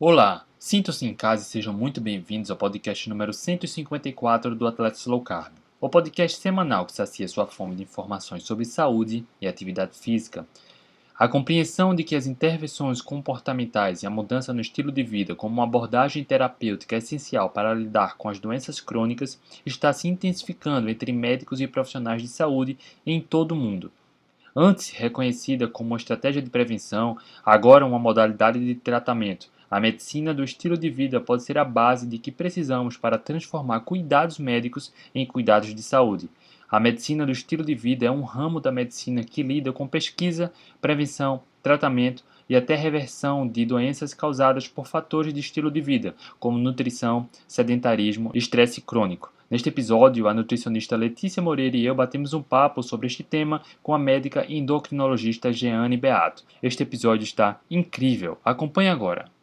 Olá, sintam-se em casa e sejam muito bem-vindos ao podcast número 154 do Atletas Low Carb, o podcast semanal que sacia sua fome de informações sobre saúde e atividade física. A compreensão de que as intervenções comportamentais e a mudança no estilo de vida como uma abordagem terapêutica essencial para lidar com as doenças crônicas está se intensificando entre médicos e profissionais de saúde em todo o mundo. Antes reconhecida como uma estratégia de prevenção, agora uma modalidade de tratamento. A medicina do estilo de vida pode ser a base de que precisamos para transformar cuidados médicos em cuidados de saúde. A medicina do estilo de vida é um ramo da medicina que lida com pesquisa, prevenção, tratamento e até reversão de doenças causadas por fatores de estilo de vida, como nutrição, sedentarismo e estresse crônico. Neste episódio, a nutricionista Letícia Moreira e eu batemos um papo sobre este tema com a médica endocrinologista Jeane Beato. Este episódio está incrível. Acompanhe agora.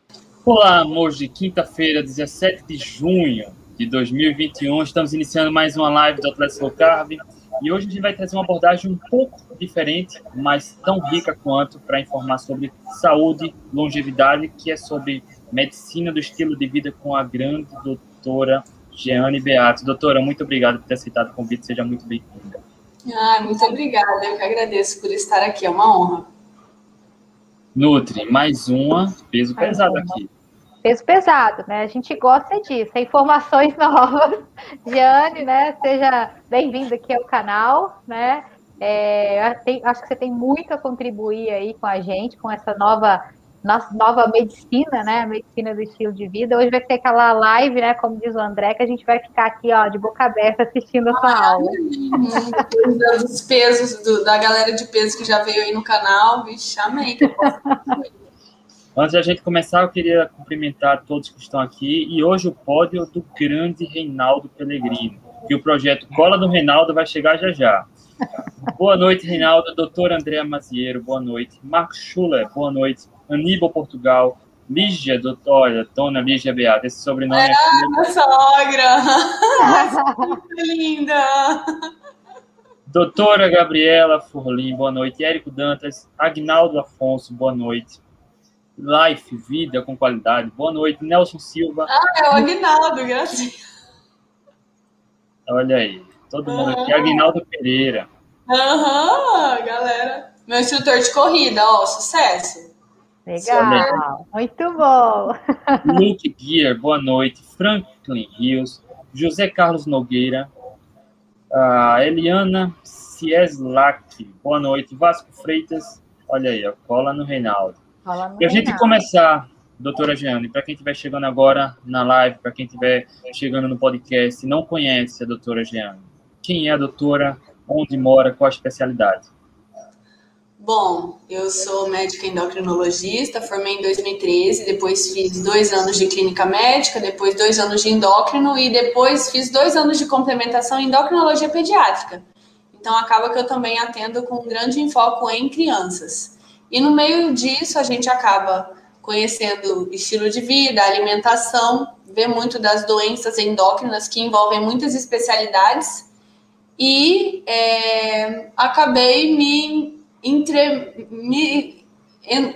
Olá, amores de quinta-feira, 17 de junho de 2021. Estamos iniciando mais uma live do Atlético Slow Carb e hoje a gente vai trazer uma abordagem um pouco diferente, mas tão rica quanto para informar sobre saúde, longevidade, que é sobre medicina do estilo de vida com a grande doutora Jeane Beato. Doutora, muito obrigado por ter aceitado o convite, seja muito bem-vinda. Ah, muito obrigada, eu que agradeço por estar aqui, é uma honra. Nutri, mais uma, peso pesado aqui. Peso pesado, né? A gente gosta disso, informações novas. Giane, né? Seja bem-vindo aqui ao canal, né? É, tem, acho que você tem muito a contribuir aí com a gente, com essa nova nossa nova medicina, né? A medicina do estilo de vida. Hoje vai ser aquela live, né? Como diz o André, que a gente vai ficar aqui, ó, de boca aberta assistindo a sua ah, aula. Os pesos do, da galera de peso que já veio aí no canal, vixe, amei. Antes da gente começar, eu queria cumprimentar todos que estão aqui. E hoje o pódio do grande Reinaldo Pellegrino, que o projeto Cola do Reinaldo vai chegar já já. Boa noite, Reinaldo. Doutor André Maziero, boa noite. Marcos Schuller, boa noite. Aníbal Portugal, Lígia, doutora, dona Lígia Beata, esse sobrenome é. É minha sogra! que linda! Doutora Gabriela Furlim, boa noite. Érico Dantas, Agnaldo Afonso, boa noite. Life, vida com qualidade, boa noite. Nelson Silva. Ah, é o Agnaldo, graças. Olha aí, todo mundo aqui. Agnaldo Pereira. Aham, uhum, galera. Meu instrutor de corrida, ó, sucesso. Legal, muito bom. Luke Gear, boa noite. Franklin Rios, José Carlos Nogueira, uh, Eliana Cieslak, boa noite. Vasco Freitas, olha aí, ó, cola no Reinaldo. Cola no e a gente começar, doutora Jeane, para quem estiver chegando agora na live, para quem estiver chegando no podcast e não conhece a doutora Jeane, quem é a doutora, onde mora, qual a especialidade? Bom, eu sou médica endocrinologista, formei em 2013, depois fiz dois anos de clínica médica, depois dois anos de endócrino e depois fiz dois anos de complementação em endocrinologia pediátrica. Então acaba que eu também atendo com um grande enfoque em crianças. E no meio disso a gente acaba conhecendo estilo de vida, alimentação, vê muito das doenças endócrinas que envolvem muitas especialidades e é, acabei me entre, me, em,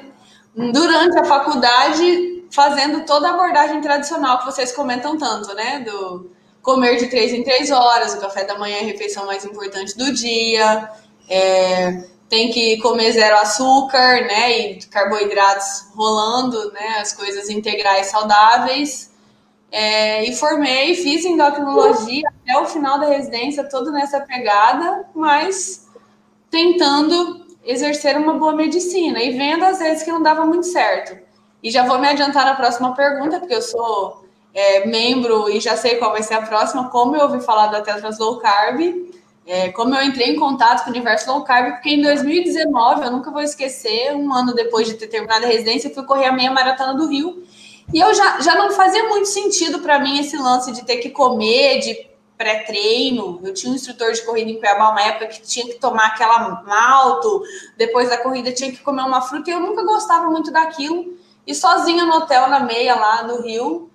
durante a faculdade fazendo toda a abordagem tradicional que vocês comentam tanto, né? Do comer de três em três horas, o café da manhã é a refeição mais importante do dia, é, tem que comer zero açúcar, né? E carboidratos rolando, né? As coisas integrais saudáveis. É, e formei, fiz endocrinologia até o final da residência, tudo nessa pegada, mas tentando exercer uma boa medicina e vendo às vezes que não dava muito certo. E já vou me adiantar na próxima pergunta, porque eu sou é, membro e já sei qual vai ser a próxima, como eu ouvi falar da Tetras Low Carb, é, como eu entrei em contato com o universo low carb, porque em 2019, eu nunca vou esquecer, um ano depois de ter terminado a residência, eu fui correr a meia maratona do Rio. E eu já, já não fazia muito sentido para mim esse lance de ter que comer, de pré-treino. Eu tinha um instrutor de corrida em Cuiabá uma época que tinha que tomar aquela malto, depois da corrida tinha que comer uma fruta, e eu nunca gostava muito daquilo. E sozinha no hotel, na meia lá no Rio,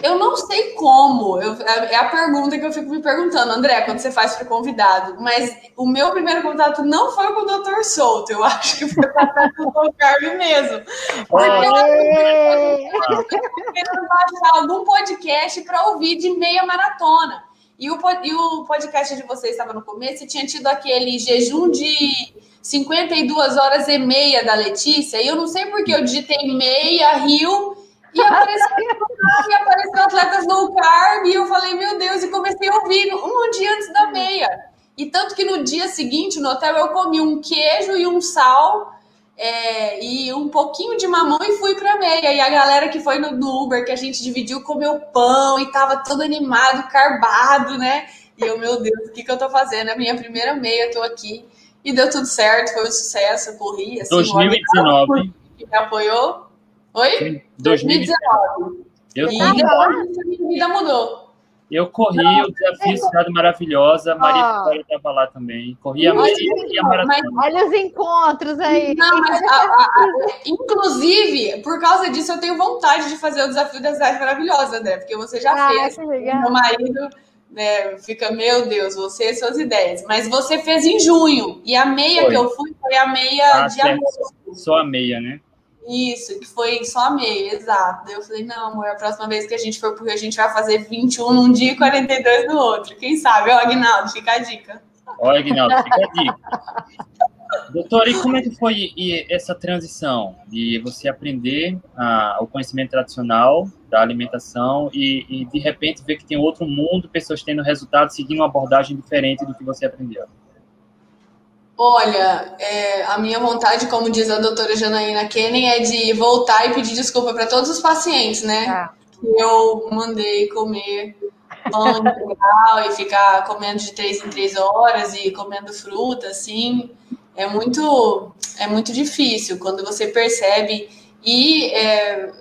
Eu não sei como. Eu, é, é a pergunta que eu fico me perguntando, André, quando você faz para convidado. Mas o meu primeiro contato não foi com o Dr. Souto. Eu acho que foi com o Carlos mesmo. Porque eu querendo baixar algum podcast para ouvir de meia maratona. E o, e o podcast de vocês estava no começo e tinha tido aquele jejum de 52 horas e meia da Letícia. E eu não sei porque eu digitei meia, rio e apareceu, e apareceu atletas low carb, e eu falei, meu Deus, e comecei a ouvir um dia antes da meia. E tanto que no dia seguinte, no hotel, eu comi um queijo e um sal é, e um pouquinho de mamão e fui pra meia. E a galera que foi no, no Uber, que a gente dividiu, comeu pão e tava todo animado, carbado, né? E eu, meu Deus, o que, que eu tô fazendo? É a minha primeira meia, tô aqui. E deu tudo certo, foi um sucesso, corri. Assim, 2019. Que me apoiou. Oi? 2019. Eu e a minha vida mudou. Eu corri Não, o desafio Cidade Maravilhosa, Maria oh. Vitória estava lá também. Corri a meia e a maratona. Olha os encontros aí. Não, mas, a, a, a, inclusive, por causa disso, eu tenho vontade de fazer o desafio da Cidade Maravilhosa, né? Porque você já ah, fez. Meu marido né, fica, meu Deus, você e suas ideias. Mas você fez em junho. E a meia foi. que eu fui foi a meia ah, de agosto. Só a meia, né? Isso, que foi só meio, exato. Daí eu falei, não, amor, a próxima vez que a gente for, porque a gente vai fazer 21 num dia e 42 no outro. Quem sabe? Ó, Agnaldo, fica a dica. Ó, Agnaldo, fica a dica. Doutor, e como é que foi essa transição de você aprender o conhecimento tradicional da alimentação e, e, de repente ver que tem outro mundo, pessoas tendo resultados seguindo uma abordagem diferente do que você aprendeu? Olha, é, a minha vontade, como diz a doutora Janaína Kenning, é de voltar e pedir desculpa para todos os pacientes, né? Ah. Eu mandei comer pão integral e ficar comendo de três em três horas e comendo fruta, assim. É muito, é muito difícil quando você percebe. E, é,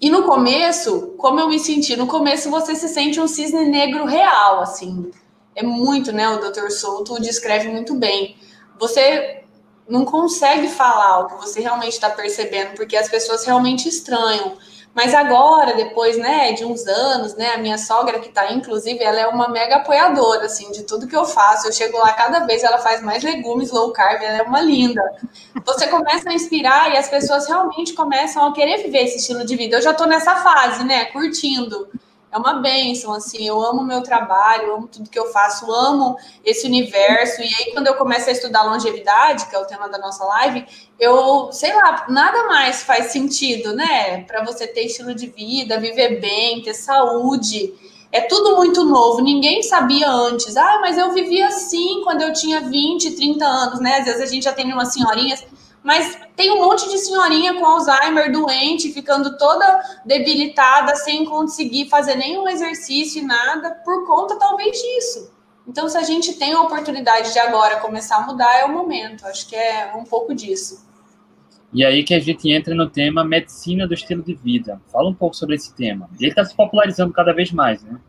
e no começo, como eu me senti? No começo você se sente um cisne negro real, assim é muito, né? O Dr. Souto descreve muito bem. Você não consegue falar o que você realmente está percebendo, porque as pessoas realmente estranham. Mas agora, depois, né, de uns anos, né, a minha sogra que tá, inclusive, ela é uma mega apoiadora, assim, de tudo que eu faço. Eu chego lá, cada vez ela faz mais legumes low carb, ela é uma linda. Você começa a inspirar e as pessoas realmente começam a querer viver esse estilo de vida. Eu já tô nessa fase, né, curtindo é uma benção, assim, eu amo meu trabalho, amo tudo que eu faço, amo esse universo, e aí quando eu começo a estudar longevidade, que é o tema da nossa live, eu, sei lá, nada mais faz sentido, né, para você ter estilo de vida, viver bem, ter saúde, é tudo muito novo, ninguém sabia antes, ah, mas eu vivia assim quando eu tinha 20, 30 anos, né, às vezes a gente já tem umas senhorinhas mas tem um monte de senhorinha com Alzheimer doente, ficando toda debilitada, sem conseguir fazer nenhum exercício e nada, por conta talvez disso. Então, se a gente tem a oportunidade de agora começar a mudar, é o momento. Acho que é um pouco disso. E aí que a gente entra no tema medicina do estilo de vida. Fala um pouco sobre esse tema. Ele está se popularizando cada vez mais, né?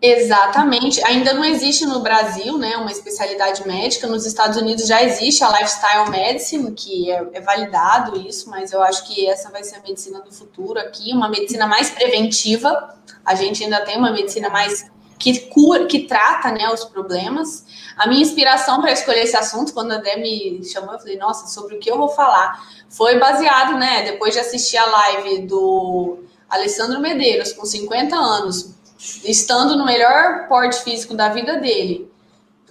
Exatamente. Ainda não existe no Brasil, né, uma especialidade médica. Nos Estados Unidos já existe a lifestyle medicine, que é, é, validado isso, mas eu acho que essa vai ser a medicina do futuro aqui, uma medicina mais preventiva. A gente ainda tem uma medicina mais que cura, que trata, né, os problemas. A minha inspiração para escolher esse assunto, quando a Dé me chamou, eu falei, nossa, sobre o que eu vou falar? Foi baseado, né, depois de assistir a live do Alessandro Medeiros, com 50 anos, estando no melhor porte físico da vida dele,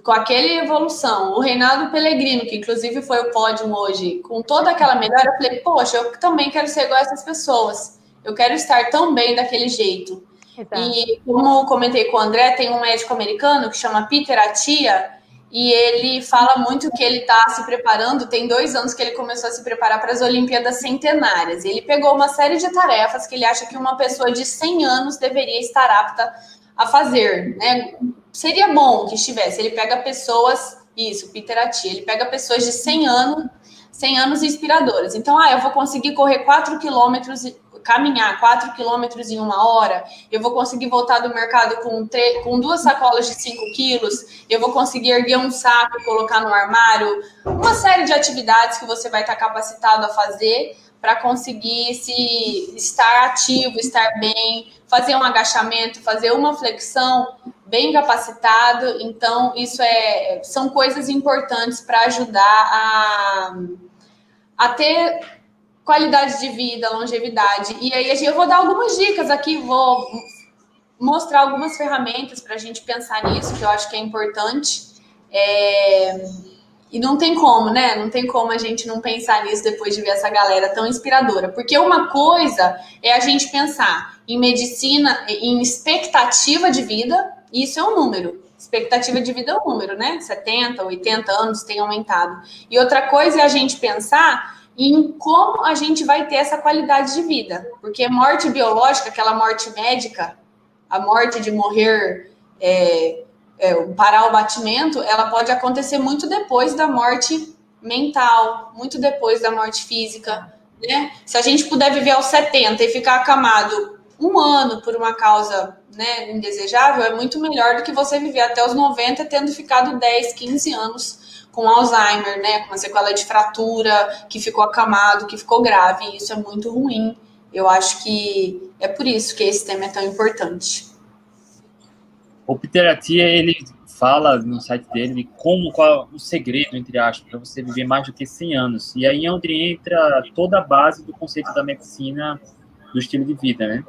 com aquela evolução, o Reinaldo Pellegrino, que inclusive foi o pódio hoje, com toda aquela melhora, eu falei, poxa, eu também quero ser igual a essas pessoas. Eu quero estar tão bem daquele jeito. Exato. E como comentei com o André, tem um médico americano que chama Peter Atia, e ele fala muito que ele está se preparando. Tem dois anos que ele começou a se preparar para as Olimpíadas Centenárias. Ele pegou uma série de tarefas que ele acha que uma pessoa de 100 anos deveria estar apta a fazer. Né? Seria bom que estivesse. Ele pega pessoas, isso, Peter Ati, ele pega pessoas de 100 anos, 100 anos inspiradoras. Então, ah, eu vou conseguir correr 4 quilômetros caminhar 4 quilômetros em uma hora, eu vou conseguir voltar do mercado com, com duas sacolas de 5 quilos, eu vou conseguir erguer um saco colocar no armário, uma série de atividades que você vai estar capacitado a fazer para conseguir se estar ativo, estar bem, fazer um agachamento, fazer uma flexão bem capacitado. Então, isso é são coisas importantes para ajudar a, a ter qualidade de vida, longevidade. E aí eu vou dar algumas dicas aqui, vou mostrar algumas ferramentas para a gente pensar nisso, que eu acho que é importante. É... E não tem como, né? Não tem como a gente não pensar nisso depois de ver essa galera tão inspiradora. Porque uma coisa é a gente pensar em medicina, em expectativa de vida, isso é um número. Expectativa de vida é um número, né? 70, 80 anos tem aumentado. E outra coisa é a gente pensar em como a gente vai ter essa qualidade de vida. Porque morte biológica, aquela morte médica, a morte de morrer, é, é, parar o batimento, ela pode acontecer muito depois da morte mental, muito depois da morte física. Né? Se a gente puder viver aos 70 e ficar acamado um ano por uma causa né, indesejável, é muito melhor do que você viver até os 90 tendo ficado 10, 15 anos com Alzheimer, né, com uma sequela de fratura, que ficou acamado, que ficou grave. Isso é muito ruim. Eu acho que é por isso que esse tema é tão importante. O Peter Atia, ele fala no site dele de como, qual é o segredo, entre aspas, para você viver mais do que 100 anos. E aí é onde entra toda a base do conceito da medicina do estilo de vida, né?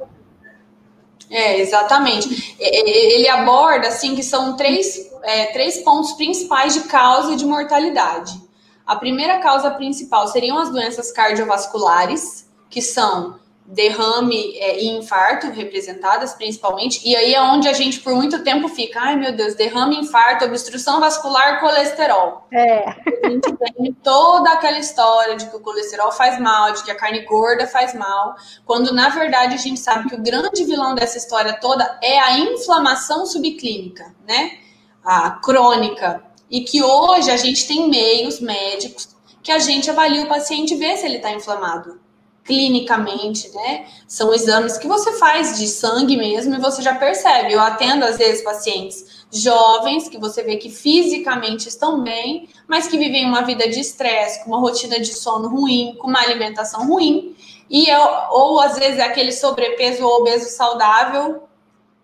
É, exatamente. Ele aborda, assim, que são três, é, três pontos principais de causa de mortalidade. A primeira causa principal seriam as doenças cardiovasculares, que são derrame é, e infarto representadas principalmente, e aí é onde a gente por muito tempo fica, ai meu Deus, derrame, infarto, obstrução vascular, colesterol. É. A gente tem toda aquela história de que o colesterol faz mal, de que a carne gorda faz mal, quando na verdade a gente sabe que o grande vilão dessa história toda é a inflamação subclínica, né? A crônica. E que hoje a gente tem meios médicos que a gente avalia o paciente e vê se ele está inflamado clinicamente, né? São exames que você faz de sangue mesmo e você já percebe. Eu atendo às vezes pacientes jovens que você vê que fisicamente estão bem, mas que vivem uma vida de estresse, com uma rotina de sono ruim, com uma alimentação ruim, e eu, ou às vezes é aquele sobrepeso ou obeso saudável,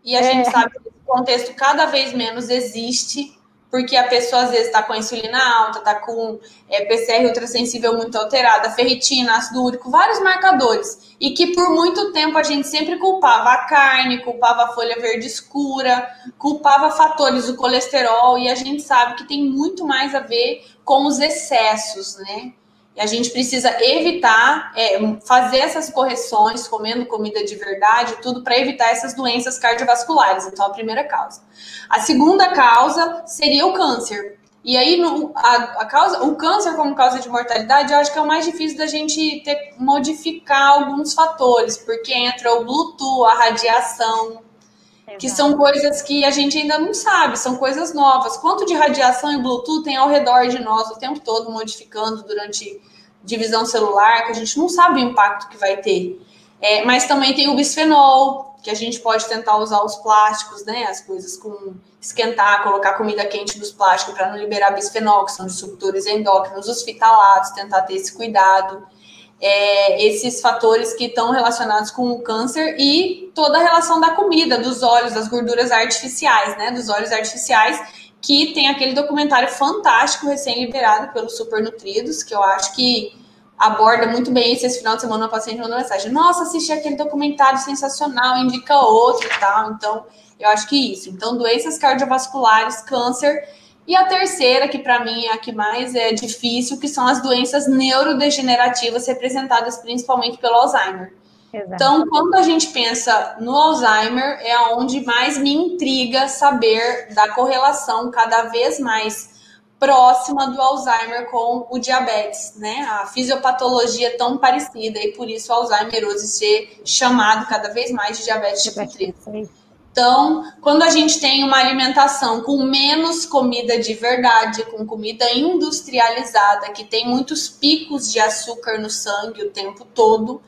e a é. gente sabe que esse contexto cada vez menos existe porque a pessoa às vezes está com a insulina alta, está com é, PCR ultrassensível muito alterada, ferritina, ácido úrico, vários marcadores. E que por muito tempo a gente sempre culpava a carne, culpava a folha verde escura, culpava fatores do colesterol, e a gente sabe que tem muito mais a ver com os excessos, né? E a gente precisa evitar, é, fazer essas correções, comendo comida de verdade, tudo para evitar essas doenças cardiovasculares. Então, a primeira causa. A segunda causa seria o câncer. E aí, no, a, a, causa, o câncer como causa de mortalidade, eu acho que é o mais difícil da gente ter, modificar alguns fatores, porque entra o Bluetooth, a radiação, Exato. que são coisas que a gente ainda não sabe, são coisas novas. Quanto de radiação e Bluetooth tem ao redor de nós o tempo todo, modificando durante divisão celular, que a gente não sabe o impacto que vai ter. É, mas também tem o bisfenol, que a gente pode tentar usar os plásticos, né? As coisas com esquentar, colocar comida quente nos plásticos para não liberar bisfenol, que são disruptores endócrinos, os fitalatos, tentar ter esse cuidado é, esses fatores que estão relacionados com o câncer e toda a relação da comida, dos óleos, das gorduras artificiais, né? Dos óleos artificiais, que tem aquele documentário fantástico recém-liberado pelo Super Nutridos, que eu acho que aborda muito bem isso. Esse final de semana, uma paciente mandou mensagem: Nossa, assisti aquele documentário sensacional, indica outro e tal. Então, eu acho que isso. Então, doenças cardiovasculares, câncer e a terceira, que para mim é a que mais é difícil, que são as doenças neurodegenerativas representadas principalmente pelo Alzheimer. Exato. Então, quando a gente pensa no Alzheimer, é onde mais me intriga saber da correlação cada vez mais próxima do Alzheimer com o diabetes, né? A fisiopatologia é tão parecida e por isso o Alzheimer hoje ser chamado cada vez mais de diabetes tipo 3. Então, quando a gente tem uma alimentação com menos comida de verdade, com comida industrializada, que tem muitos picos de açúcar no sangue o tempo todo,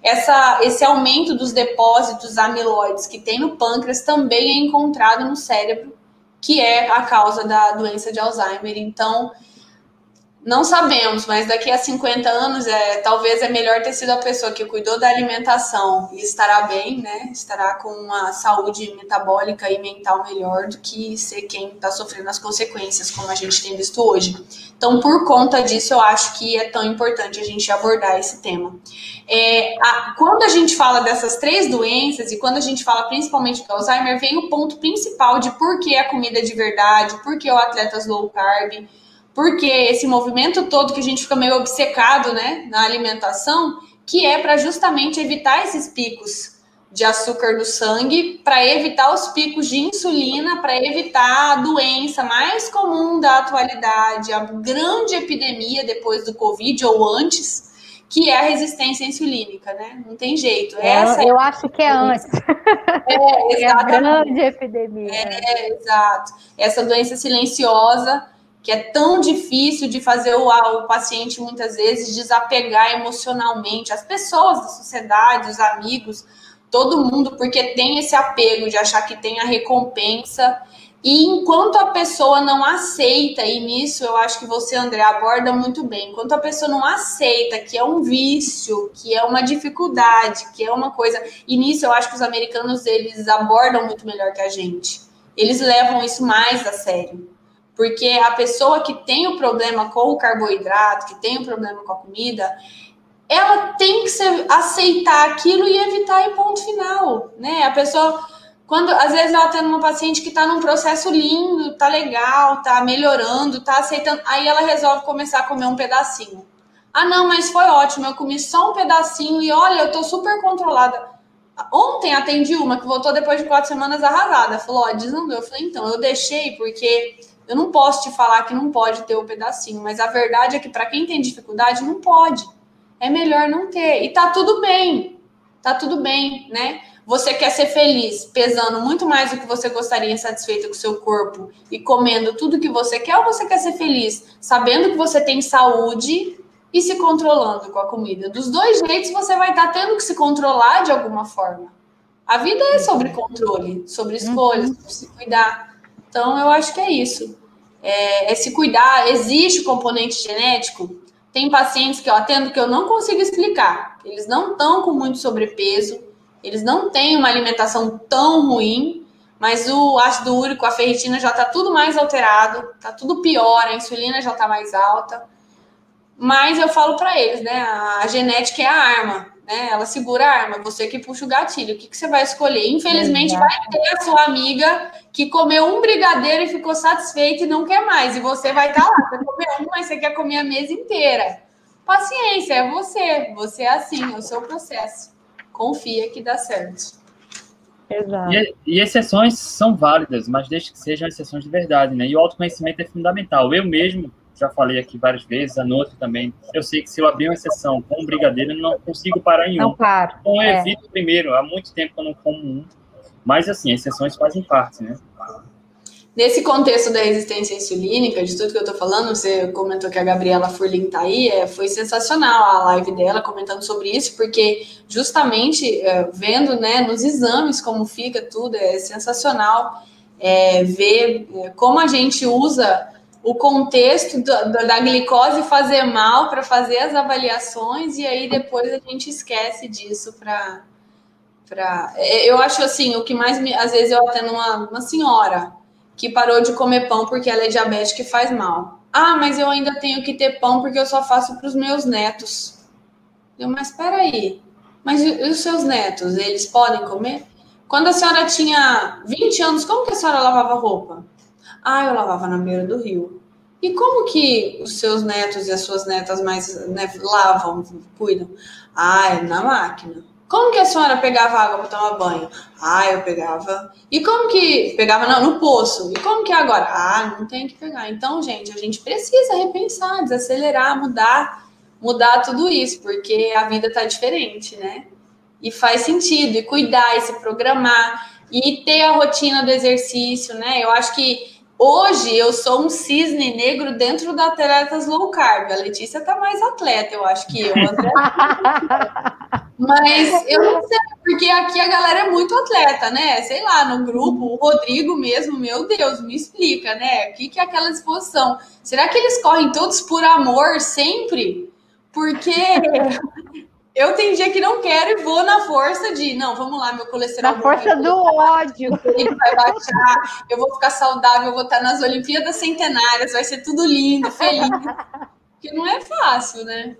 essa, esse aumento dos depósitos amiloides que tem no pâncreas também é encontrado no cérebro, que é a causa da doença de Alzheimer. Então, Não sabemos, mas daqui a 50 anos é talvez é melhor ter sido a pessoa que cuidou da alimentação e estará bem, né? Estará com uma saúde metabólica e mental melhor do que ser quem está sofrendo as consequências, como a gente tem visto hoje. Então, por conta disso, eu acho que é tão importante a gente abordar esse tema. É, a, quando a gente fala dessas três doenças e quando a gente fala principalmente do Alzheimer, vem o ponto principal de por que a comida é de verdade, por que o atletas low carb porque esse movimento todo que a gente fica meio obcecado, né, na alimentação, que é para justamente evitar esses picos de açúcar no sangue, para evitar os picos de insulina, para evitar a doença mais comum da atualidade, a grande epidemia depois do Covid ou antes, que é a resistência insulínica, né? Não tem jeito. É, Essa eu é... acho que é antes. É, exatamente. É a grande epidemia. É, exato. Essa doença silenciosa que é tão difícil de fazer o, o paciente muitas vezes desapegar emocionalmente, as pessoas da sociedade, os amigos, todo mundo, porque tem esse apego de achar que tem a recompensa. E enquanto a pessoa não aceita, e nisso eu acho que você, André, aborda muito bem, enquanto a pessoa não aceita que é um vício, que é uma dificuldade, que é uma coisa. E nisso eu acho que os americanos eles abordam muito melhor que a gente. Eles levam isso mais a sério. Porque a pessoa que tem o problema com o carboidrato, que tem o problema com a comida, ela tem que ser, aceitar aquilo e evitar em ponto final, né? A pessoa, quando às vezes ela tem uma paciente que está num processo lindo, tá legal, tá melhorando, tá aceitando, aí ela resolve começar a comer um pedacinho. Ah, não, mas foi ótimo, eu comi só um pedacinho e olha, eu tô super controlada. Ontem atendi uma que voltou depois de quatro semanas arrasada. Falou, ó, desandou. Eu falei, então, eu deixei porque eu não posso te falar que não pode ter o um pedacinho, mas a verdade é que para quem tem dificuldade, não pode. É melhor não ter. E tá tudo bem. Tá tudo bem, né? Você quer ser feliz pesando muito mais do que você gostaria, satisfeito com o seu corpo e comendo tudo que você quer, ou você quer ser feliz sabendo que você tem saúde e se controlando com a comida? Dos dois jeitos você vai estar tá tendo que se controlar de alguma forma. A vida é sobre controle, sobre escolhas, uhum. sobre se cuidar. Então, eu acho que é isso é, é se cuidar. Existe o componente genético? Tem pacientes que eu atendo que eu não consigo explicar. Eles não estão com muito sobrepeso, eles não têm uma alimentação tão ruim, mas o ácido úrico, a ferritina já está tudo mais alterado, está tudo pior, a insulina já está mais alta. Mas eu falo para eles, né? A genética é a arma né? Ela segura a arma, você que puxa o gatilho. O que, que você vai escolher? Infelizmente, vai ter a sua amiga que comeu um brigadeiro e ficou satisfeita e não quer mais. E você vai estar tá lá, você comeu um, mas você quer comer a mesa inteira. Paciência, é você. Você é assim, é o seu processo. Confia que dá certo. Exato. E, e, exceções são válidas, mas desde que sejam exceções de verdade, né? E o autoconhecimento é fundamental. Eu mesmo já falei aqui várias vezes, a noite também. Eu sei que se eu abrir uma exceção com um brigadeiro, eu não consigo parar em um. Não paro. Então eu é. evito primeiro. Há muito tempo que eu não como um. Mas, assim, exceções fazem parte, né? Nesse contexto da resistência insulínica, de tudo que eu tô falando, você comentou que a Gabriela Furlin tá aí, é, foi sensacional a live dela comentando sobre isso, porque justamente é, vendo né, nos exames como fica tudo, é sensacional é, ver é, como a gente usa o contexto da, da glicose fazer mal para fazer as avaliações e aí depois a gente esquece disso para para é, eu acho assim o que mais me às vezes eu atendo uma, uma senhora que parou de comer pão porque ela é diabética e faz mal. Ah mas eu ainda tenho que ter pão porque eu só faço para os meus netos. Eu mas espera aí mas e os seus netos eles podem comer? Quando a senhora tinha 20 anos como que a senhora lavava roupa ah, eu lavava na beira do rio. E como que os seus netos e as suas netas mais né, lavam, cuidam? Ah, é na máquina. Como que a senhora pegava água para tomar banho? Ah, eu pegava. E como que pegava não, no poço? E como que é agora? Ah, não tem que pegar. Então, gente, a gente precisa repensar, desacelerar, mudar, mudar tudo isso, porque a vida tá diferente, né? E faz sentido e cuidar, e se programar e ter a rotina do exercício, né? Eu acho que Hoje eu sou um cisne negro dentro da atletas low carb. A Letícia tá mais atleta, eu acho que eu. Mas eu não sei, porque aqui a galera é muito atleta, né? Sei lá, no grupo, o Rodrigo mesmo, meu Deus, me explica, né? O que, que é aquela disposição? Será que eles correm todos por amor sempre? Porque eu tenho dia que não quero e vou na força de, não, vamos lá, meu colesterol. Na força do ódio. Ele vai baixar, eu vou ficar saudável, eu vou estar nas Olimpíadas Centenárias, vai ser tudo lindo, feliz. Porque não é fácil, né?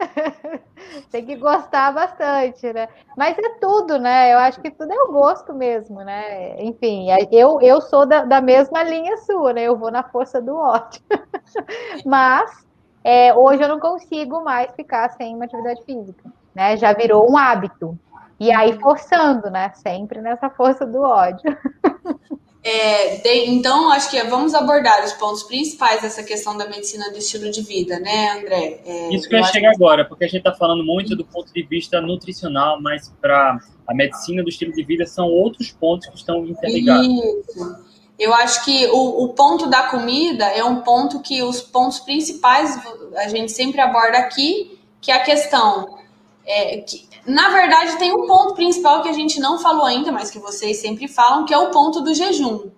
Tem que gostar bastante, né? Mas é tudo, né? Eu acho que tudo é o gosto mesmo, né? Enfim, eu, eu sou da, da mesma linha sua, né? Eu vou na força do ódio. Mas é, hoje eu não consigo mais ficar sem uma atividade física, né? Já virou um hábito. E aí forçando, né? Sempre nessa força do ódio. É, de, então, acho que vamos abordar os pontos principais dessa questão da medicina do estilo de vida, né, André? É, Isso que eu ia chegar que... agora, porque a gente está falando muito do ponto de vista nutricional, mas para a medicina do estilo de vida são outros pontos que estão interligados. Isso. Eu acho que o, o ponto da comida é um ponto que os pontos principais a gente sempre aborda aqui, que é a questão é, que, na verdade, tem um ponto principal que a gente não falou ainda, mas que vocês sempre falam, que é o ponto do jejum.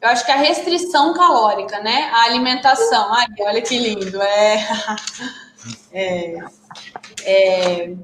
Eu acho que a restrição calórica, né? A alimentação. Ai, olha que lindo. É, é, é,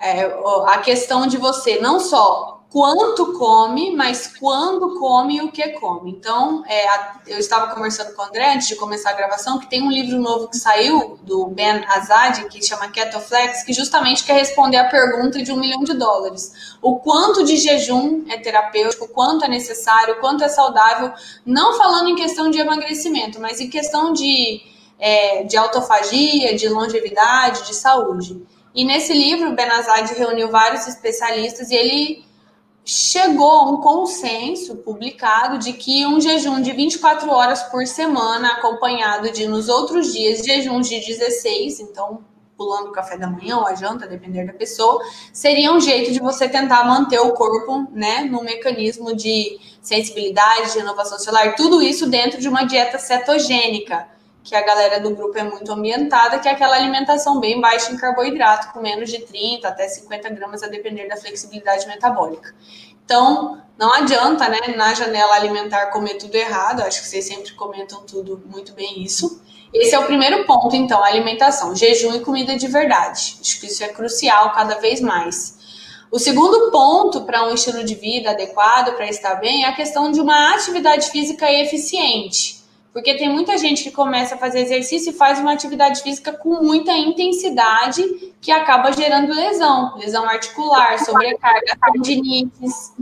é a questão de você não só quanto come, mas quando come e o que come. Então, é, eu estava conversando com o André antes de começar a gravação, que tem um livro novo que saiu do Ben Azad, que chama Ketoflex, que justamente quer responder a pergunta de um milhão de dólares. O quanto de jejum é terapêutico, quanto é necessário, quanto é saudável, não falando em questão de emagrecimento, mas em questão de, é, de autofagia, de longevidade, de saúde. E nesse livro, Ben Azad reuniu vários especialistas e ele chegou a um consenso publicado de que um jejum de 24 horas por semana, acompanhado de nos outros dias jejuns de 16, então pulando o café da manhã ou a janta, depender da pessoa, seria um jeito de você tentar manter o corpo, né, no mecanismo de sensibilidade, de renovação celular, tudo isso dentro de uma dieta cetogênica que a galera do grupo é muito ambientada, que é aquela alimentação bem baixa em carboidrato, com menos de 30 até 50 gramas, a depender da flexibilidade metabólica. Então, não adianta, né, na janela alimentar comer tudo errado, acho que vocês sempre comentam tudo muito bem isso. Esse é o primeiro ponto, então, alimentação, jejum e comida de verdade. Acho que isso é crucial cada vez mais. O segundo ponto para um estilo de vida adequado, para estar bem, é a questão de uma atividade física eficiente. Porque tem muita gente que começa a fazer exercício e faz uma atividade física com muita intensidade que acaba gerando lesão, lesão articular, sobrecarga, tendinites.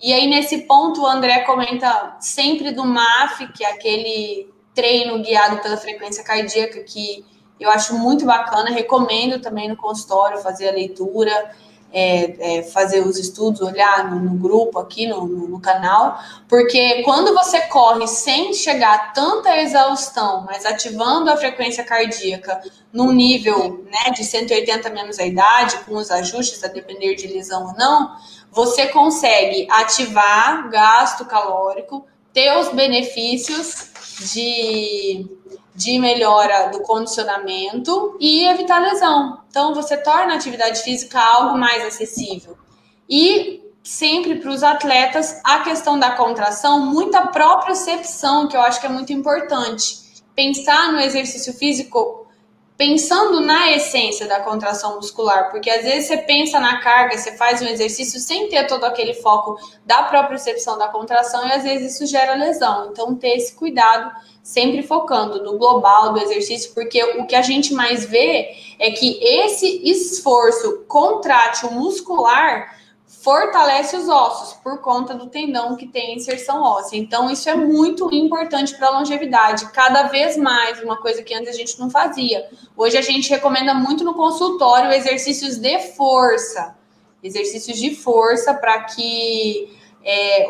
E aí, nesse ponto, o André comenta sempre do MAF, que é aquele treino guiado pela frequência cardíaca, que eu acho muito bacana, recomendo também no consultório fazer a leitura é, é, fazer os estudos, olhar no, no grupo aqui no, no, no, canal, porque quando você corre sem chegar a tanta exaustão, mas ativando a frequência cardíaca num nível né, de 180 menos a idade, com os ajustes a depender de lesão ou não, você consegue ativar gasto calórico, ter os benefícios de de melhora do condicionamento e evitar lesão. Então, você torna a atividade física algo mais acessível. E sempre para os atletas, a questão da contração, muita propriocepção, que eu acho que é muito importante. Pensar no exercício físico pensando na essência da contração muscular, porque às vezes você pensa na carga, você faz um exercício sem ter todo aquele foco da propriocepção da contração e às vezes isso gera lesão. Então, ter esse cuidado sempre focando no global do exercício, porque o que a gente mais vê é que esse esforço contrátil muscular fortalece os ossos por conta do tendão que tem inserção óssea. Então, isso é muito importante para a longevidade. Cada vez mais, uma coisa que antes a gente não fazia. Hoje a gente recomenda muito no consultório exercícios de força. Exercícios de força para que é,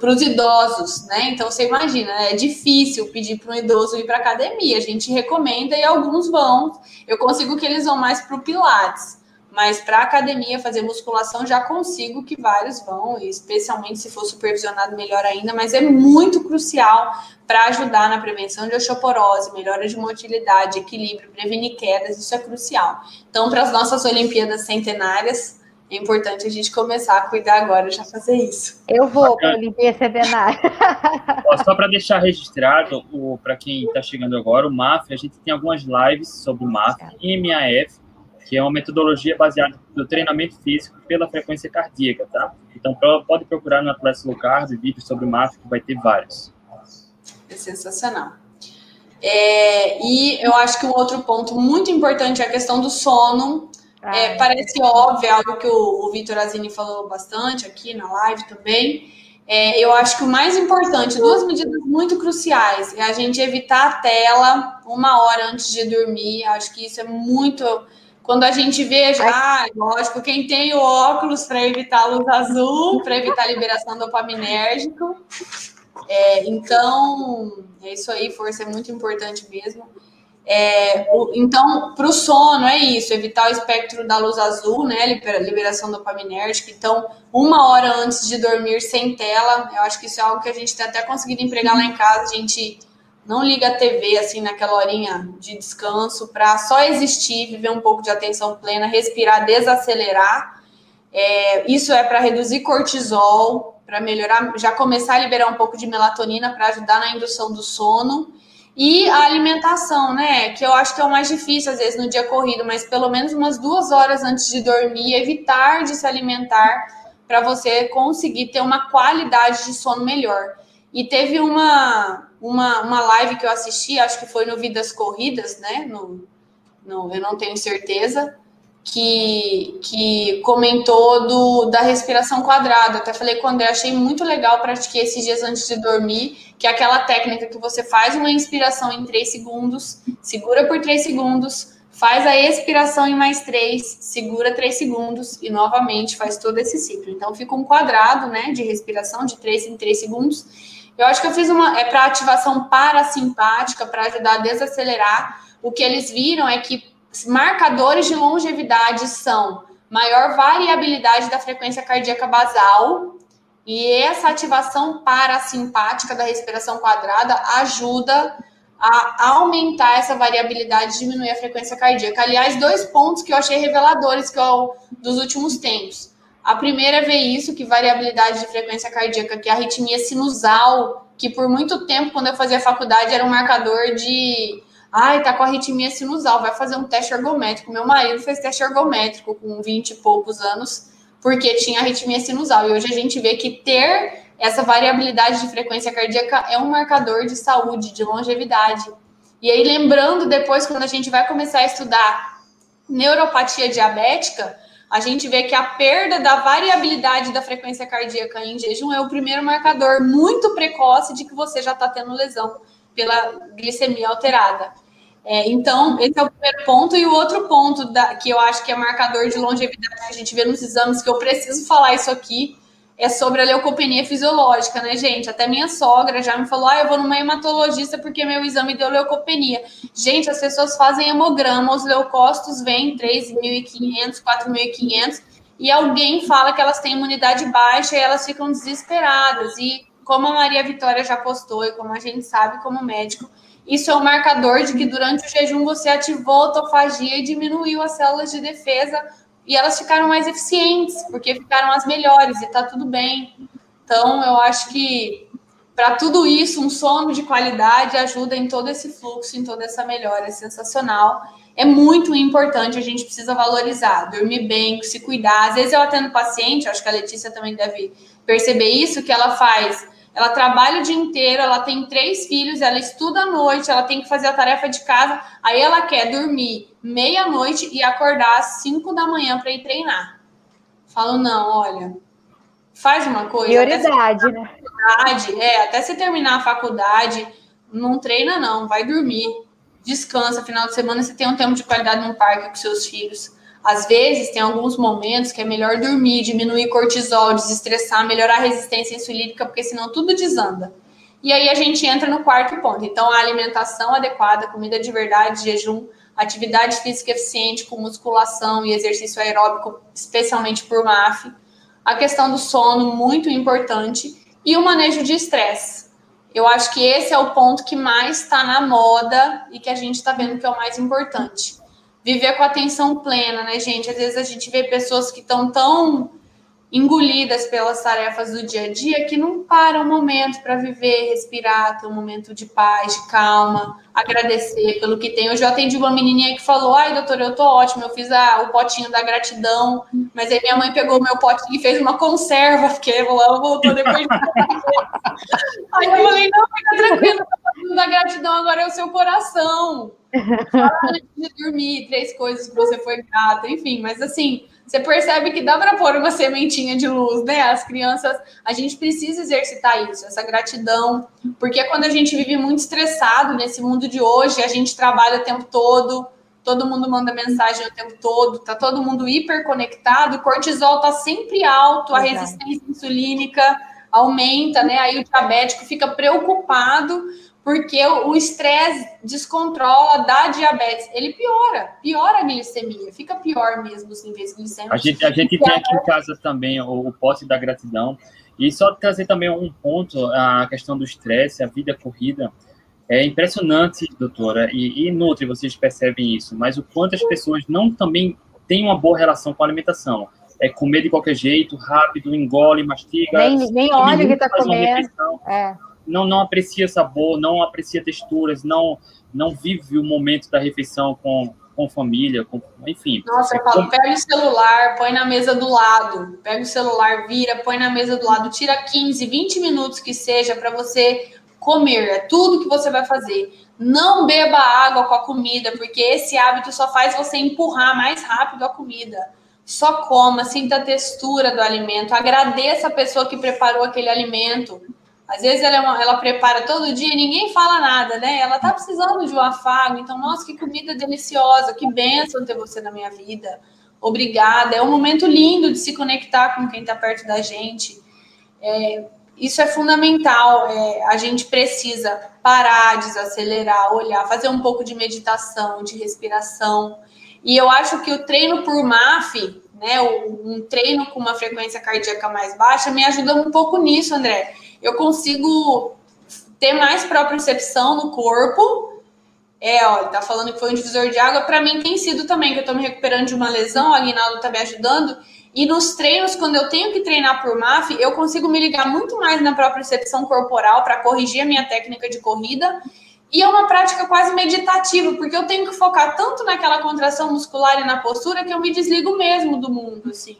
para os idosos, né? Então você imagina, é difícil pedir para um idoso ir para academia. A gente recomenda e alguns vão. Eu consigo que eles vão mais para o Pilates. Mas para academia fazer musculação já consigo que vários vão, especialmente se for supervisionado melhor ainda, mas é muito crucial para ajudar na prevenção de osteoporose, melhora de motilidade, equilíbrio, prevenir quedas, isso é crucial. Então, para as nossas Olimpíadas centenárias, é importante a gente começar a cuidar agora, já fazer isso. Eu vou para a Olimpíada Centenária. Só para deixar registrado, para quem está chegando agora, o MAF, a gente tem algumas lives sobre o MAF MAF, que é uma metodologia baseada no treinamento físico pela frequência cardíaca, tá? Então, pode procurar no Atlas Low Carb vídeos sobre o MAF, que vai ter vários. É sensacional. É, e eu acho que um outro ponto muito importante é a questão do sono. Ah, é, parece óbvio, é algo que o, o Vitor Azini falou bastante aqui na live também. É, eu acho que o mais importante, duas medidas muito cruciais, é a gente evitar a tela uma hora antes de dormir. Acho que isso é muito. Quando a gente vê, ah, lógico, quem tem o óculos para evitar a luz azul, para evitar a liberação dopaminérgico. É, então, é isso aí, força é muito importante mesmo. É, o, então, para o sono, é isso, evitar o espectro da luz azul, né? Liberação dopaminérgica. Então, uma hora antes de dormir sem tela, eu acho que isso é algo que a gente tem até conseguido empregar lá em casa. A gente não liga a TV assim naquela horinha de descanso para só existir, viver um pouco de atenção plena, respirar, desacelerar. É, isso é para reduzir cortisol, para melhorar, já começar a liberar um pouco de melatonina para ajudar na indução do sono e a alimentação, né? Que eu acho que é o mais difícil, às vezes, no dia corrido, mas pelo menos umas duas horas antes de dormir, evitar de se alimentar para você conseguir ter uma qualidade de sono melhor. E teve uma, uma, uma live que eu assisti, acho que foi no Vidas Corridas, né? No, no, eu não tenho certeza, que, que comentou do, da respiração quadrada. Até falei com o André, achei muito legal praticar esses dias antes de dormir, que é aquela técnica que você faz uma inspiração em 3 segundos, segura por 3 segundos, faz a expiração em mais 3, segura 3 segundos e novamente faz todo esse ciclo. Então fica um quadrado né, de respiração de 3 em 3 segundos. Eu acho que eu fiz uma. É para ativação parasimpática, para ajudar a desacelerar. O que eles viram é que marcadores de longevidade são maior variabilidade da frequência cardíaca basal, e essa ativação parasimpática da respiração quadrada ajuda a aumentar essa variabilidade e diminuir a frequência cardíaca. Aliás, dois pontos que eu achei reveladores que eu, dos últimos tempos. A primeira é ver isso, que variabilidade de frequência cardíaca, que é a arritmia sinusal, que por muito tempo, quando eu fazia faculdade, era um marcador de Ai, tá com arritmia sinusal, vai fazer um teste ergométrico. Meu marido fez teste ergométrico com 20 e poucos anos, porque tinha arritmia sinusal. E hoje a gente vê que ter essa variabilidade de frequência cardíaca é um marcador de saúde, de longevidade. E aí, lembrando depois, quando a gente vai começar a estudar neuropatia diabética, a gente vê que a perda da variabilidade da frequência cardíaca em jejum é o primeiro marcador muito precoce de que você já está tendo lesão pela glicemia alterada. É, então, esse é o primeiro ponto. E o outro ponto da, que eu acho que é marcador de longevidade que a gente vê nos exames, que eu preciso falar isso aqui, é sobre a leucopenia fisiológica, né, gente? Até minha sogra já me falou: ah, eu vou numa hematologista porque meu exame deu leucopenia. Gente, as pessoas fazem hemograma, os leucócitos vêm 3.500, 4.500, e alguém fala que elas têm imunidade baixa e elas ficam desesperadas. E como a Maria Vitória já postou e como a gente sabe como médico, isso é um marcador de que durante o jejum você ativou a autofagia e diminuiu as células de defesa e elas ficaram mais eficientes, porque ficaram as melhores e tá tudo bem. Então, eu acho que para tudo isso, um sono de qualidade ajuda em todo esse fluxo, em toda essa melhora, é sensacional. É muito importante, a gente precisa valorizar, dormir bem, se cuidar. Às vezes eu atendo paciente, acho que a Letícia também deve perceber isso, que ela faz ela trabalha o dia inteiro, ela tem três filhos, ela estuda à noite, ela tem que fazer a tarefa de casa, aí ela quer dormir meia-noite e acordar às cinco da manhã para ir treinar. Falo, não, olha, faz uma coisa. Prioridade, né? É, até você terminar a faculdade, não treina, não, vai dormir. Descansa, final de semana você tem um tempo de qualidade no parque com seus filhos. Às vezes, tem alguns momentos que é melhor dormir, diminuir cortisol, desestressar, melhorar a resistência insulínica, porque senão tudo desanda. E aí a gente entra no quarto ponto. Então, a alimentação adequada, comida de verdade, jejum, atividade física eficiente com musculação e exercício aeróbico, especialmente por MAF, a questão do sono, muito importante, e o manejo de estresse. Eu acho que esse é o ponto que mais está na moda e que a gente está vendo que é o mais importante. Viver com atenção plena, né, gente? Às vezes a gente vê pessoas que estão tão engolidas pelas tarefas do dia a dia que não param um momento para viver, respirar, ter um momento de paz, de calma, agradecer pelo que tem. Eu já atendi uma menininha que falou: "Ai, doutora, eu tô ótima, eu fiz a, o potinho da gratidão, mas aí minha mãe pegou o meu potinho e fez uma conserva, porque ela voltou depois de Aí eu falei: "Não, fica tranquila, da gratidão agora é o seu coração". Fala antes de dormir, três coisas que você foi grata, enfim, mas assim, você percebe que dá para pôr uma sementinha de luz, né? As crianças, a gente precisa exercitar isso, essa gratidão, porque quando a gente vive muito estressado nesse mundo de hoje, a gente trabalha o tempo todo, todo mundo manda mensagem o tempo todo, tá todo mundo hiperconectado, o cortisol tá sempre alto, a resistência insulínica aumenta, né? Aí o diabético fica preocupado porque o estresse descontrola, dá diabetes, ele piora, piora a glicemia, fica pior mesmo os níveis glicêmicos. A gente, a gente tem aqui em casa também o, o pote da gratidão, e só trazer também um ponto, a questão do estresse, a vida corrida, é impressionante, doutora, e, e Nutri, vocês percebem isso, mas o quanto as pessoas não também têm uma boa relação com a alimentação. É comer de qualquer jeito, rápido, engole, mastiga. Nem, nem olha o que está comendo. É não, não aprecia sabor, não aprecia texturas, não, não vive o momento da refeição com, com família, com, enfim. Nossa, eu falo, pega o celular, põe na mesa do lado, pega o celular, vira, põe na mesa do lado, tira 15, 20 minutos que seja para você comer, é tudo que você vai fazer. Não beba água com a comida, porque esse hábito só faz você empurrar mais rápido a comida. Só coma, sinta a textura do alimento, agradeça a pessoa que preparou aquele alimento. Às vezes ela, é uma, ela prepara todo dia e ninguém fala nada, né? Ela tá precisando de um afago, então, nossa, que comida deliciosa, que bênção ter você na minha vida. Obrigada. É um momento lindo de se conectar com quem está perto da gente. É, isso é fundamental. É, a gente precisa parar, desacelerar, olhar, fazer um pouco de meditação, de respiração. E eu acho que o treino por MAF, né, um treino com uma frequência cardíaca mais baixa, me ajuda um pouco nisso, André eu consigo ter mais propriocepção no corpo. É, olha, tá falando que foi um divisor de água. Para mim tem sido também, que eu tô me recuperando de uma lesão, o Aguinaldo tá me ajudando. E nos treinos, quando eu tenho que treinar por MAF, eu consigo me ligar muito mais na propriocepção corporal para corrigir a minha técnica de corrida. E é uma prática quase meditativa, porque eu tenho que focar tanto naquela contração muscular e na postura que eu me desligo mesmo do mundo, assim.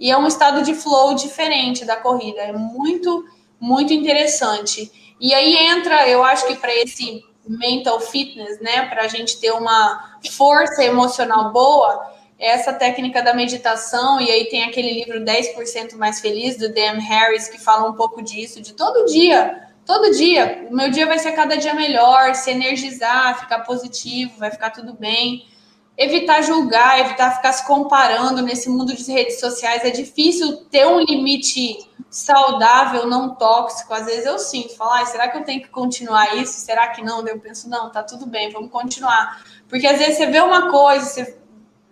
E é um estado de flow diferente da corrida. É muito muito interessante. E aí entra, eu acho que para esse mental fitness, né, para a gente ter uma força emocional boa, essa técnica da meditação, e aí tem aquele livro 10% Mais Feliz, do Dan Harris, que fala um pouco disso, de todo dia, todo dia, o meu dia vai ser cada dia melhor, se energizar, ficar positivo, vai ficar tudo bem. Evitar julgar, evitar ficar se comparando nesse mundo de redes sociais, é difícil ter um limite saudável, não tóxico. Às vezes eu sinto, falar, ah, será que eu tenho que continuar isso? Será que não? eu penso, não, tá tudo bem, vamos continuar. Porque às vezes você vê uma coisa, você